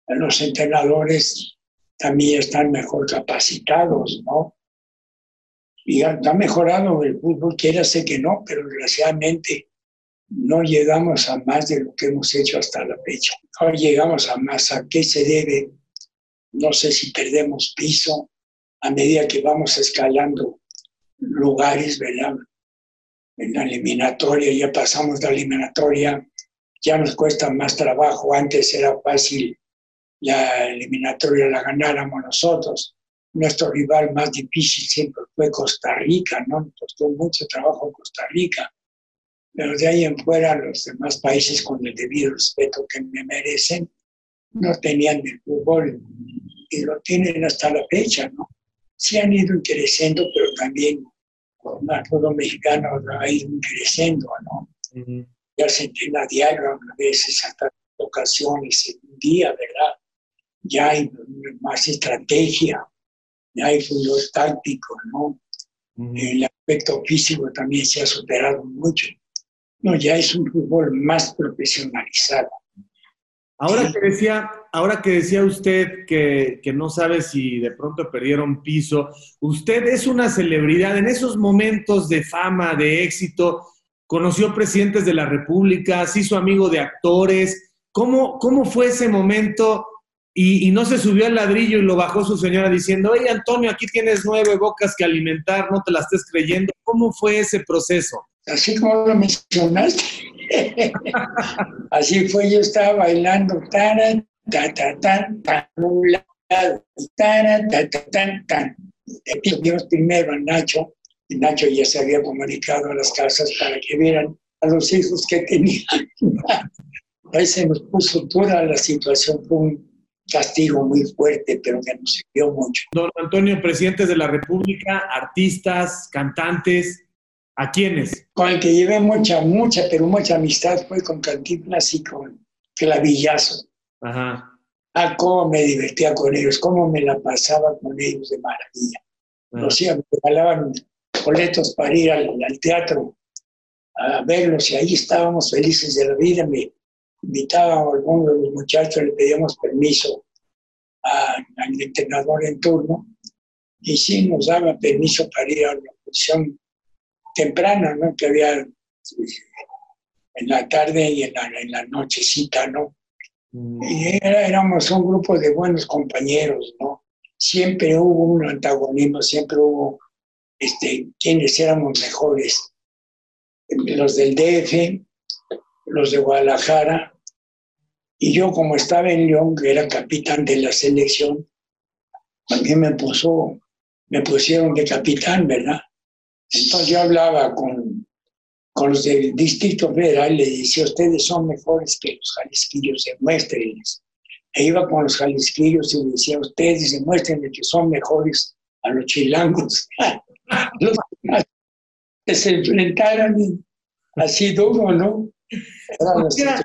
Los entrenadores también están mejor capacitados, ¿no? Y ha, mejorado el fútbol, quiera ser que no, pero desgraciadamente no llegamos a más de lo que hemos hecho hasta la fecha. No llegamos a más. ¿A qué se debe? No sé si perdemos piso a medida que vamos escalando lugares, ¿verdad? en la eliminatoria, ya pasamos la eliminatoria, ya nos cuesta más trabajo, antes era fácil la eliminatoria la ganáramos nosotros. Nuestro rival más difícil siempre fue Costa Rica, ¿no? Nos costó mucho trabajo Costa Rica. Pero de ahí en fuera, los demás países, con el debido respeto que me merecen, no tenían el fútbol y lo tienen hasta la fecha, ¿no? Sí han ido creciendo, pero también el fútbol mexicano ha ido creciendo, ¿no? Ya se entrena diario, a veces hasta ocasiones en un día, ¿verdad? Ya hay más estrategia, ya hay fútbol táctico, ¿no? Ujú. El aspecto físico también se ha superado mucho. No, ya es un fútbol más profesionalizado. Ahora que decía, ahora que decía usted que, que no sabe si de pronto perdieron piso, usted es una celebridad. En esos momentos de fama, de éxito, conoció presidentes de la República, se hizo amigo de actores. ¿Cómo, cómo fue ese momento? Y, y no se subió al ladrillo y lo bajó su señora diciendo, oye Antonio, aquí tienes nueve bocas que alimentar, no te la estés creyendo. ¿Cómo fue ese proceso? Así como lo mencionaste. Así fue, yo estaba bailando, tara, ta, ta, tan, tan, un lado, tara, ta, ta, tan, tan. Vimos primero a Nacho, y Nacho ya se había comunicado a las casas para que vieran a los hijos que tenía. Ahí se nos puso dura la situación, fue un castigo muy fuerte, pero que nos sirvió mucho. Don Antonio, presidentes de la República, artistas, cantantes, ¿a quiénes? Con el que llevé mucha, mucha, pero mucha amistad fue con Cantinflas y con Clavillazo. Ajá. Ah, cómo me divertía con ellos, cómo me la pasaba con ellos de maravilla. Ah. O sea, me regalaban boletos para ir al, al teatro a verlos y ahí estábamos felices de la vida. Me invitaba a alguno de los muchachos, le pedíamos permiso a- al entrenador en turno y sí nos daba permiso para ir a la función temprana, ¿no? Que había en la tarde y en la, en la nochecita, ¿no? Mm. Y era- éramos un grupo de buenos compañeros, ¿no? Siempre hubo un antagonismo, siempre hubo este, quienes éramos mejores. Los del DF, los de Guadalajara, y yo como estaba en León, que era capitán de la selección, mí me puso, me pusieron de capitán, ¿verdad? Entonces yo hablaba con, con los del Distrito Federal y le decía, ustedes son mejores que los jalisquillos, demuéstrenles. E iba con los jalisquillos y le decía, ustedes demuéstrenle que son mejores a los chilangos. los que se enfrentaran así duro, ¿no? Era ¿Por la qué, era,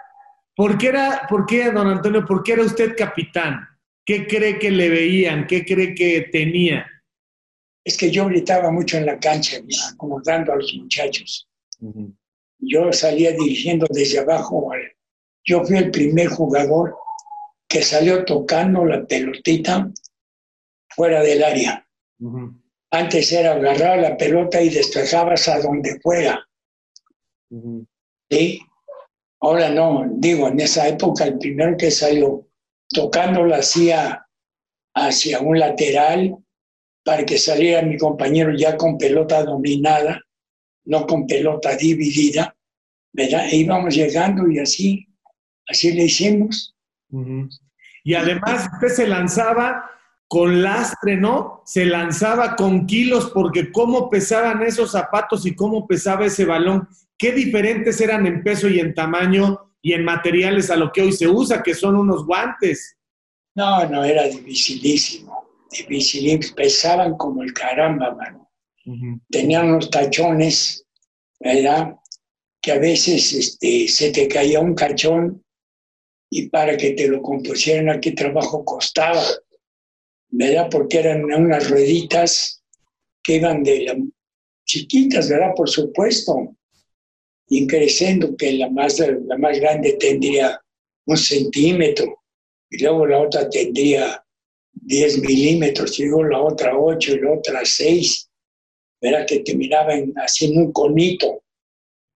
por, qué era, ¿Por qué, don Antonio, por qué era usted capitán? ¿Qué cree que le veían? ¿Qué cree que tenía? Es que yo gritaba mucho en la cancha, acomodando a los muchachos. Yo salía dirigiendo desde abajo. Yo fui el primer jugador que salió tocando la pelotita fuera del área. Antes era agarrar la pelota y despejabas a donde fuera. ¿sí? Ahora no, digo, en esa época el primero que salió tocándola hacía hacia un lateral para que saliera mi compañero ya con pelota dominada, no con pelota dividida, ¿verdad? E íbamos llegando y así, así le hicimos. Y además usted se lanzaba con lastre, ¿no? Se lanzaba con kilos porque cómo pesaban esos zapatos y cómo pesaba ese balón. Qué diferentes eran en peso y en tamaño y en materiales a lo que hoy se usa, que son unos guantes. No, no, era dificilísimo, dificilísimo, pesaban como el caramba, mano. Tenían unos tachones, ¿verdad? Que a veces este, se te caía un cachón y para que te lo compusieran aquí trabajo costaba, ¿verdad? Porque eran unas rueditas que iban de la, chiquitas, ¿verdad? Por supuesto, y creciendo que la más, la más grande tendría un centímetro y luego la otra tendría 10 milímetros y luego la otra 8 y la otra 6, ¿verdad? Que te miraban haciendo un conito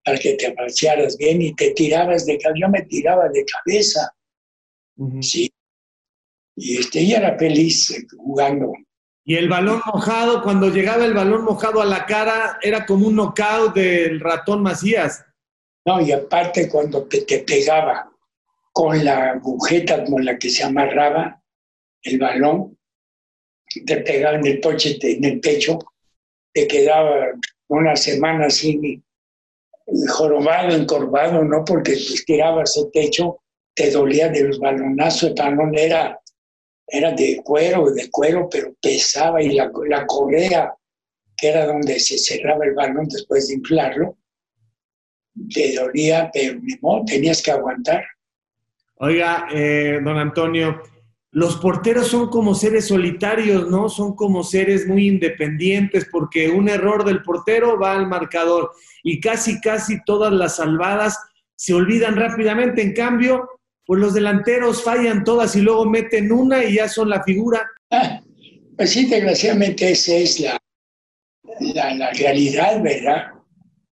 para que te balancearas bien y te tirabas de cabeza. Yo me tiraba de cabeza, sí. Y este, ella era feliz jugando. Y el balón mojado, cuando llegaba el balón mojado a la cara, era como un knockout del ratón Macías. No, y aparte cuando te, te pegaba con la agujeta con la que se amarraba el balón, te pegaba en el, poche, en el pecho, te quedaba una semana así jorobado, encorvado, ¿no? Porque tirabas el techo, te dolía de los balonazos, el balón era, era de cuero, de cuero, pero pesaba y la, la correa, que era donde se cerraba el balón después de inflarlo, te dolía, pero ni tenías que aguantar. Oiga, eh, don Antonio, los porteros son como seres solitarios, ¿no? Son como seres muy independientes porque un error del portero va al marcador y casi, casi todas las salvadas se olvidan rápidamente. En cambio, pues los delanteros fallan todas y luego meten una y ya son la figura. Ah, pues sí, desgraciadamente esa es la, la, la realidad, ¿verdad?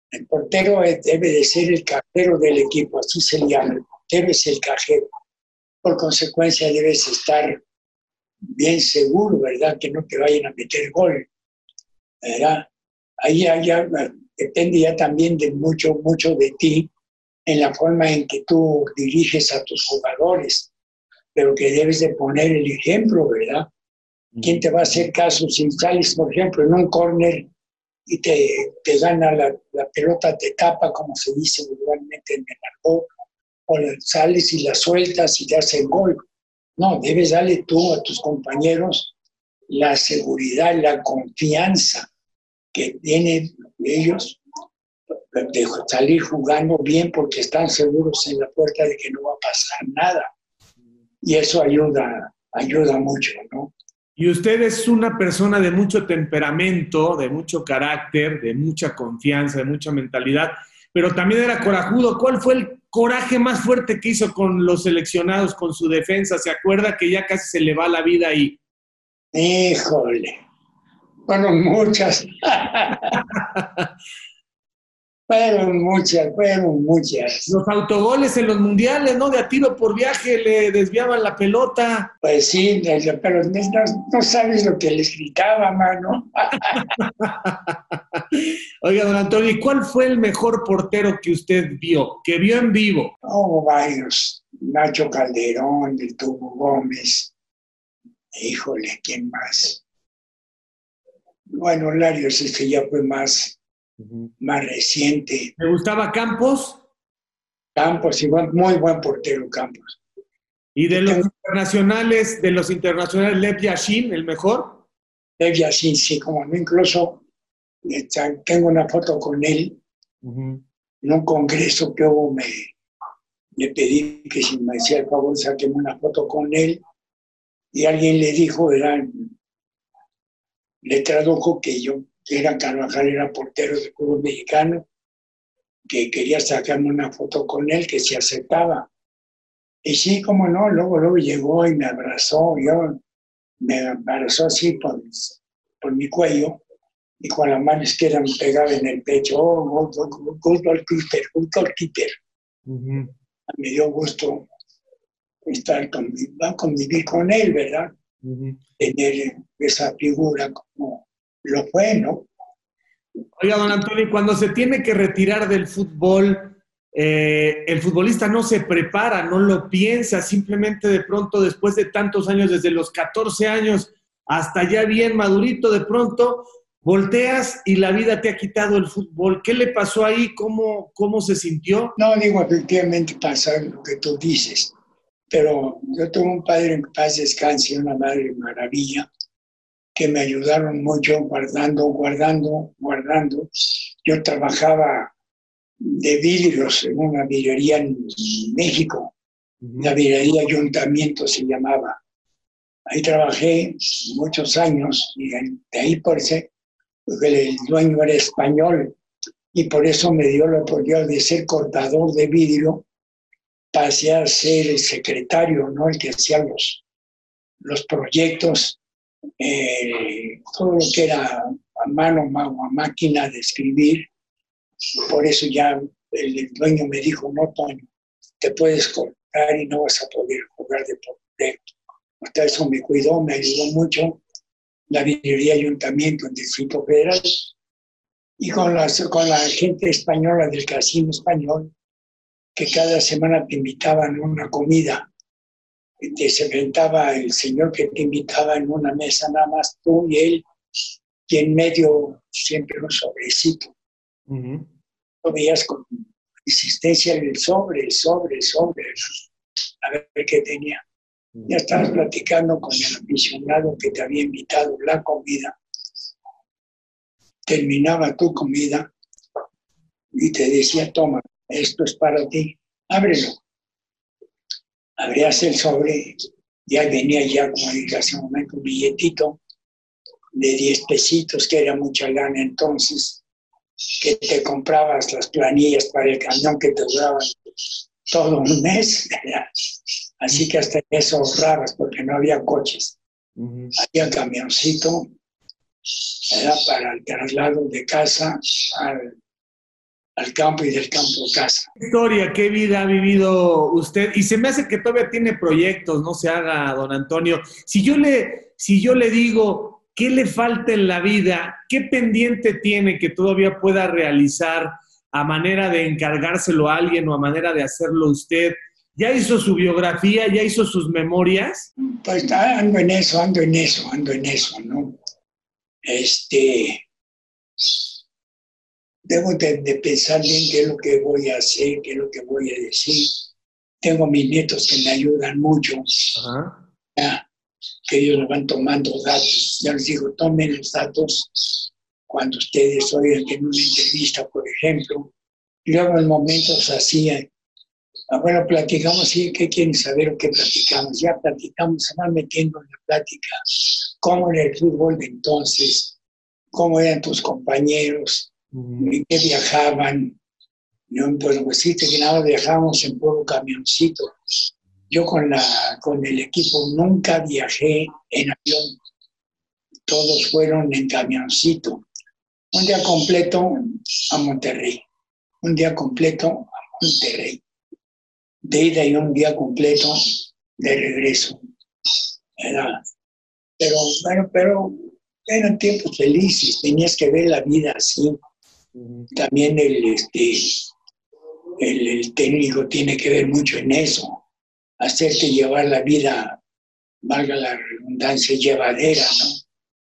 El portero debe de ser el cajero del equipo, así se llama. El portero el cajero. Por consecuencia, debes estar bien seguro, ¿verdad? Que no te vayan a meter gol, ¿verdad? Ahí ya, depende ya también de mucho, mucho de ti en la forma en que tú diriges a tus jugadores, pero que debes de poner el ejemplo, ¿verdad? ¿Quién te va a hacer caso si sales, por ejemplo, en un córner y te, te gana la, la pelota, te tapa, como se dice vulgarmente en el argot, o sales y la sueltas y te hacen gol. No, debes darle tú a tus compañeros la seguridad, la confianza que tienen ellos de salir jugando bien porque están seguros en la puerta de que no va a pasar nada. Y eso ayuda, ayuda mucho, ¿no? Y usted es una persona de mucho temperamento, de mucho carácter, de mucha confianza, de mucha mentalidad, pero también era corajudo. ¿Cuál fue el coraje más fuerte que hizo con los seleccionados, con su defensa? ¿Se acuerda que ya casi se le va la vida ahí? Híjole, fueron muchas. fueron muchas, fueron muchas. Los autogoles en los mundiales, ¿no? De a tiro por viaje le desviaban la pelota. Pues sí, pero no, no sabes lo que les gritaba, mano. Oiga, don Antonio, ¿y cuál fue el mejor portero que usted vio, que vio en vivo? Oh, varios. Nacho Calderón, el Tubo Gómez. Híjole, ¿quién más? Bueno, Larios es que ya fue más, más reciente. ¿Me gustaba Campos? Campos, igual, muy buen portero Campos. ¿Y de los internacionales, de los internacionales, Lev Yashin, el mejor? Lev Yashin, sí, como no, incluso este, tengo una foto con él Ujú. en un congreso que hubo, me, le pedí que si me hacía el favor saqueme una foto con él y alguien le dijo, era, le tradujo que yo, que era Carvajal, era portero del fútbol mexicano, que quería sacarme una foto con él, que se aceptaba. Y sí, como no, luego, luego llegó y me abrazó, yo me abrazó así por, por mi cuello y con la mano izquierda me pegaba en el pecho, oh, good, good, good goalkeeper, good goalkeeper. Me dio gusto estar con, convivir con él, ¿verdad? Tener esa figura como lo fue, ¿no? Oiga, don Antonio, cuando se tiene que retirar del fútbol, eh, el futbolista no se prepara, no lo piensa, simplemente de pronto, después de tantos años, desde los 14 años hasta ya bien madurito, de pronto volteas y la vida te ha quitado el fútbol. ¿Qué le pasó ahí? ¿Cómo, cómo se sintió? No digo efectivamente pasar lo que tú dices, pero yo tuve un padre en paz descanse y una madre maravilla que me ayudaron mucho guardando, guardando, guardando. Yo trabajaba de vidrios en una vidrería en México, la vidrería Ayuntamiento se llamaba. Ahí trabajé muchos años y de ahí por ese, porque el dueño era español y por eso me dio la oportunidad de ser cortador de vidrio, pasé a ser el secretario, ¿no? El que hacía los, los proyectos, eh, todo lo que era a mano o a máquina de escribir. Por eso ya el, dueño me dijo, no, Toño, te puedes cortar y no vas a poder jugar de portero. Hasta eso me cuidó, me ayudó mucho la vidrería ayuntamiento en Distrito Federal y con, las, con la gente española del casino español, que cada semana te invitaban a una comida. Te se sentaba el señor que te invitaba en una mesa, nada más tú y él, y en medio siempre un sobrecito. Ujú. Lo veías con insistencia en el sobre, el sobre, el sobre, a ver qué tenía. Ya estabas platicando con el aficionado que te había invitado la comida. Terminaba tu comida y te decía, toma, esto es para ti, ábrelo. Abrías el sobre y ahí venía ya, como dije hace un momento, un billetito de 10 pesitos, que era mucha lana entonces, que te comprabas las planillas para el camión que te duraban todo un mes. Así que hasta eso ahorrabas porque no había coches. Ujú. Había camioncito, era para el traslado de casa al, al campo y del campo a casa. ¿Qué historia, qué vida ha vivido usted? Y se me hace que todavía tiene proyectos, no se haga, don Antonio. Si yo le, si yo le digo, ¿qué le falta en la vida? ¿Qué pendiente tiene que todavía pueda realizar a manera de encargárselo a alguien o a manera de hacerlo usted? ¿Ya hizo su biografía? ¿Ya hizo sus memorias? Pues ando en eso, ando en eso, ando en eso, ¿no? Este, debo de, de pensar bien qué es lo que voy a hacer, qué es lo que voy a decir. tengo mis nietos que me ayudan mucho, Ajá. ya, que ellos me van tomando datos. Ya les digo, tomen los datos cuando ustedes oigan en una entrevista, por ejemplo. Y luego en momentos así, eh, ah, bueno, platicamos, sí, ¿qué quieren saber o qué platicamos? Ya platicamos, se van metiendo en la plática. ¿Cómo era el fútbol de entonces? ¿Cómo eran tus compañeros? ¿En qué viajaban? No, pues decirte que nada viajábamos en puro camioncito. Yo con, la, con el equipo nunca viajé en avión. Todos fueron en camioncito. Un día completo a Monterrey. Un día completo a Monterrey. De ida y un día completo de regreso. Era- Pero bueno, pero eran tiempos felices. Tenías que ver la vida así. También el, este, el, el técnico tiene que ver mucho en eso, hacerte llevar la vida, valga la redundancia, llevadera,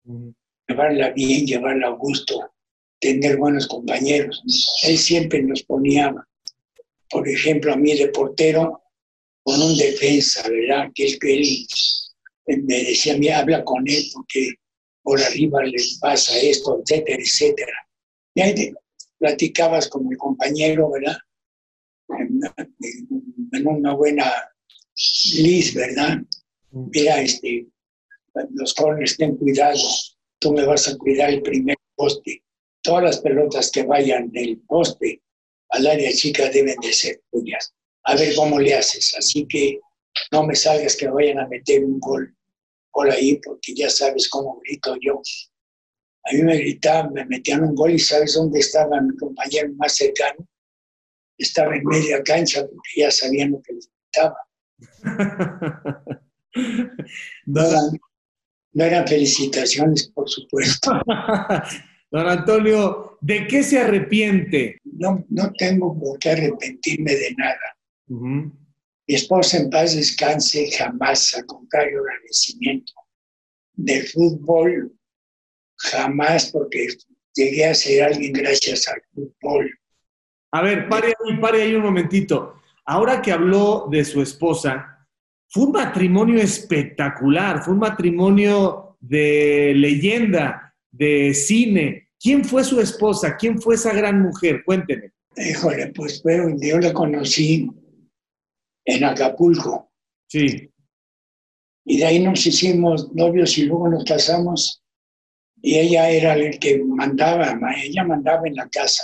¿no? Llevarla bien, llevarla a gusto, tener buenos compañeros. Él siempre nos ponía, por ejemplo, a mí de portero, con un defensa, ¿verdad? Que él, que él él me decía, mí habla con él porque por arriba les pasa esto, etcétera, etcétera. Y ahí platicabas con mi compañero, ¿verdad? En, una buena lis, ¿verdad? Mira, este, los jóvenes ten cuidado, tú me vas a cuidar el primer poste. Todas las pelotas que vayan del poste al área chica deben de ser tuyas. A ver cómo le haces. Así que no me salgas que vayan a meter un gol por ahí, porque ya sabes cómo grito yo. A mí me gritaban, me metían un gol y sabes dónde estaba mi compañero más cercano. Estaba en media cancha porque ya sabían lo que les gritaba. No eran, no eran felicitaciones, por supuesto. Don Antonio, ¿de qué se arrepiente? No, no tengo por qué arrepentirme de nada. Ujú. Mi esposa en paz descanse, jamás, al contrario, agradecimiento. Del fútbol, jamás, porque llegué a ser alguien gracias al fútbol. A ver, pare ahí, pare ahí un momentito. Ahora que habló de su esposa, fue un matrimonio espectacular, fue un matrimonio de leyenda, de cine. ¿Quién fue su esposa? ¿Quién fue esa gran mujer? Cuénteme. Híjole, pues pero yo la conocí en Acapulco Sí. y de ahí nos hicimos novios y luego nos casamos y ella era el que mandaba, ma- ella mandaba en la casa.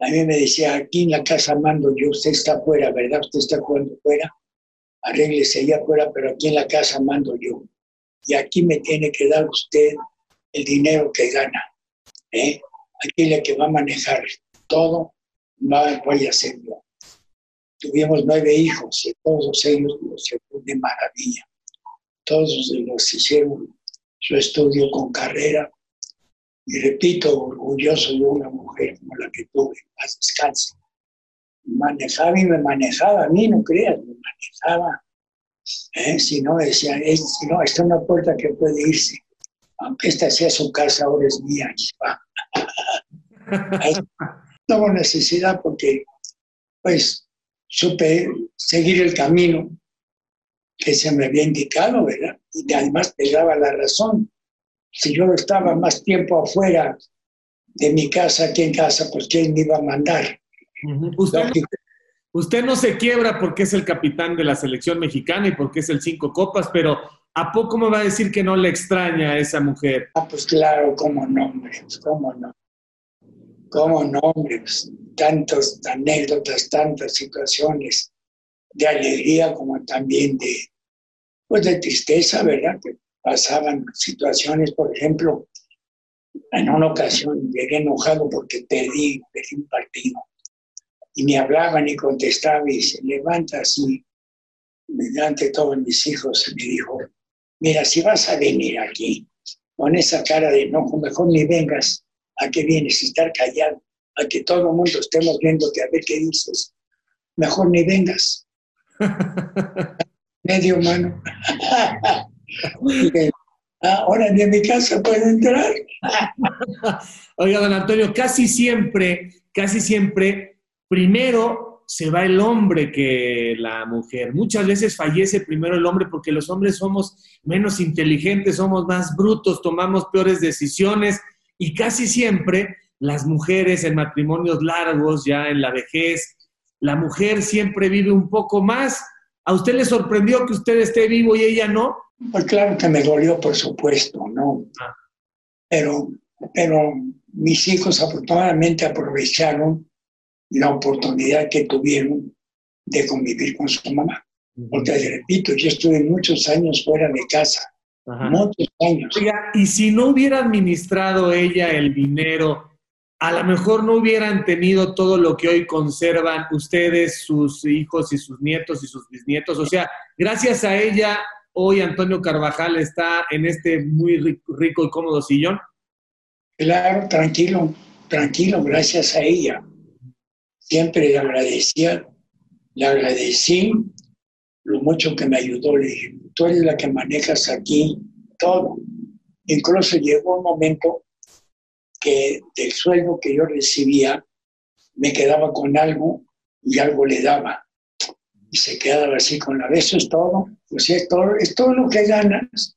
A mí me decía, aquí en la casa mando yo, usted está afuera, ¿verdad? Usted está jugando afuera, arréglese allá afuera, pero aquí en la casa mando yo. Y aquí me tiene que dar usted el dinero que gana. ¿eh? Aquí la que va a manejar todo, va, voy a ser yo. Tuvimos nueve hijos y todos ellos los llevó de maravilla. Todos los hicieron su estudio con carrera. Y repito, orgulloso de una mujer como la que tuve, paz descanse. Manejaba y me manejaba, a mí no creas, me manejaba. ¿eh? Si no, decía, es, si no, está una puerta que puede irse. Aunque esta sea su casa, ahora es mía. no hubo necesidad porque, pues, supe seguir el camino que se me había indicado, ¿verdad? Y además te daba la razón. Si yo estaba más tiempo afuera de mi casa que en casa, pues ¿quién me iba a mandar? Usted, no- Lógico. usted no se quiebra porque es el capitán de la selección mexicana y porque es el cinco copas, pero ¿a poco me va a decir que no le extraña a esa mujer? Ah, pues claro, cómo no, hombre, cómo no. Cómo no, hombre, pues, tantas anécdotas, tantas situaciones de alegría como también de, pues de tristeza, ¿verdad? Que pasaban situaciones, por ejemplo, en una ocasión llegué enojado porque perdí, perdí un partido. Y me hablaba ni contestaba y se levanta así, de todos mis hijos, y me dijo, mira, si vas a venir aquí con esa cara de enojo, mejor ni vengas. ¿A qué vienes? Estar callado. A que todo el mundo estemos viéndote a ver qué dices. Mejor ni vengas. Medio mano. Ahora ni en mi casa puede entrar. Oiga, don Antonio, casi siempre, casi siempre, primero se va el hombre que la mujer. Muchas veces fallece primero el hombre porque los hombres somos menos inteligentes, somos más brutos, tomamos peores decisiones y casi siempre las mujeres en matrimonios largos, ya en la vejez, la mujer siempre vive un poco más. ¿A usted le sorprendió que usted esté vivo y ella no? Pues claro que me dolió, por supuesto, ¿no? Ah. Pero, pero mis hijos afortunadamente aprovecharon la oportunidad que tuvieron de convivir con su mamá. Porque, repito, yo estuve muchos años fuera de casa, muchos años. y si no hubiera administrado ella el dinero, a lo mejor no hubieran tenido todo lo que hoy conservan ustedes, sus hijos y sus nietos y sus bisnietos. O sea, gracias a ella, hoy Antonio Carvajal está en este muy rico y cómodo sillón. Claro, tranquilo, tranquilo, gracias a ella siempre le agradecía, le agradecí lo mucho que me ayudó. Le dije, tú eres la que manejas aquí todo. Incluso llegó un momento del sueldo que yo recibía me quedaba con algo y algo le daba. Y se quedaba así con la, eso es todo, pues es todo, es todo lo que ganas,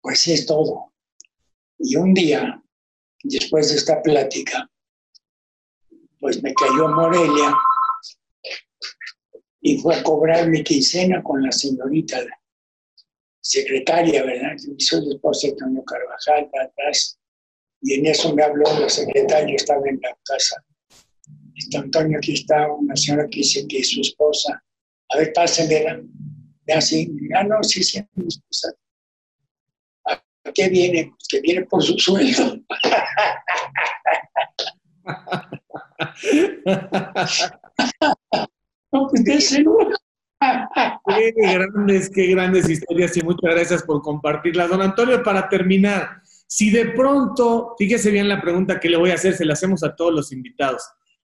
pues es todo. Y un día, después de esta plática, pues me cayó Morelia y fue a cobrar mi quincena con la señorita secretaria, ¿verdad? Soy el esposo de Antonio Carvajal, atrás. Y en eso me habló la secretaria, estaba en la casa. Está Antonio, aquí está una señora que dice que es su esposa. A ver, pásenmela. Ve así, ah, no, sí, sí, mi esposa. ¿A qué viene? Pues que viene por su sueldo. no, pues Qué grandes, qué grandes historias y muchas gracias por compartirlas. Don Antonio, para terminar, si de pronto, fíjese bien la pregunta que le voy a hacer, se la hacemos a todos los invitados.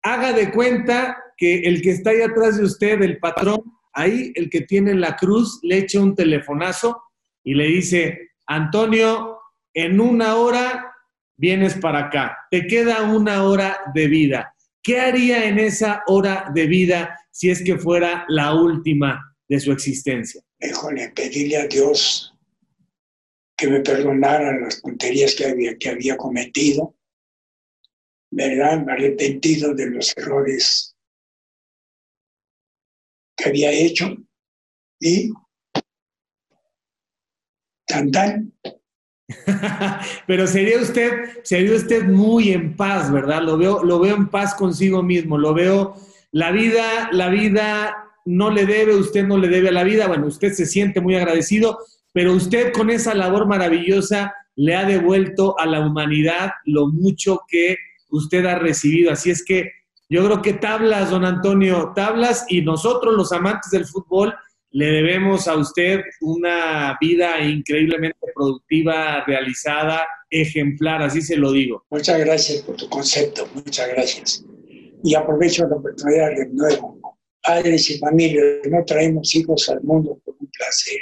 Haga de cuenta que el que está ahí atrás de usted, el patrón, ahí, el que tiene la cruz, le echa un telefonazo y le dice, Antonio, en una hora vienes para acá, te queda una hora de vida. ¿Qué haría en esa hora de vida si es que fuera la última de su existencia? Híjole, pedirle a Dios que me perdonara las tonterías que había, que había cometido, ¿verdad? Me arrepentido de los errores que había hecho y tan tan Pero sería usted, sería usted muy en paz, ¿verdad? Lo veo, lo veo en paz consigo mismo, lo veo, la vida, la vida no le debe, usted no le debe a la vida, bueno, usted se siente muy agradecido, pero usted con esa labor maravillosa le ha devuelto a la humanidad lo mucho que usted ha recibido. Así es que yo creo que tablas, don Antonio, tablas y nosotros los amantes del fútbol le debemos a usted una vida increíblemente productiva, realizada, ejemplar, así se lo digo. Muchas gracias por tu concepto, muchas gracias. Y aprovecho la oportunidad de nuevo. Padres y familias, no traemos hijos al mundo por un placer.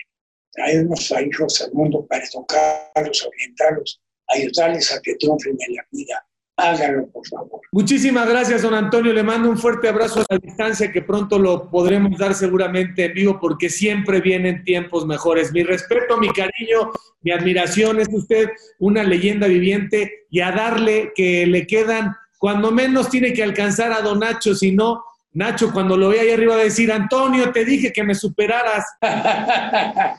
Traemos a hijos al mundo para educarlos, orientarlos, ayudarles a que triunfen en la vida hágalo, por favor. Muchísimas gracias, don Antonio. Le mando un fuerte abrazo a la distancia que pronto lo podremos dar seguramente en vivo porque siempre vienen tiempos mejores. Mi respeto, mi cariño, mi admiración. Es usted una leyenda viviente y a darle que le quedan, cuando menos tiene que alcanzar a don Nacho, si no, Nacho cuando lo vea ahí arriba va a decir, Antonio, te dije que me superaras.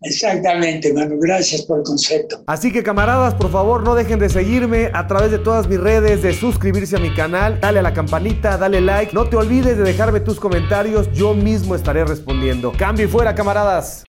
Exactamente, Manu. Gracias por el concepto. Así que camaradas, por favor, no dejen de seguirme a través de todas mis redes, de suscribirse a mi canal, dale a la campanita, dale like. No te olvides de dejarme tus comentarios, yo mismo estaré respondiendo. Cambio y fuera, camaradas.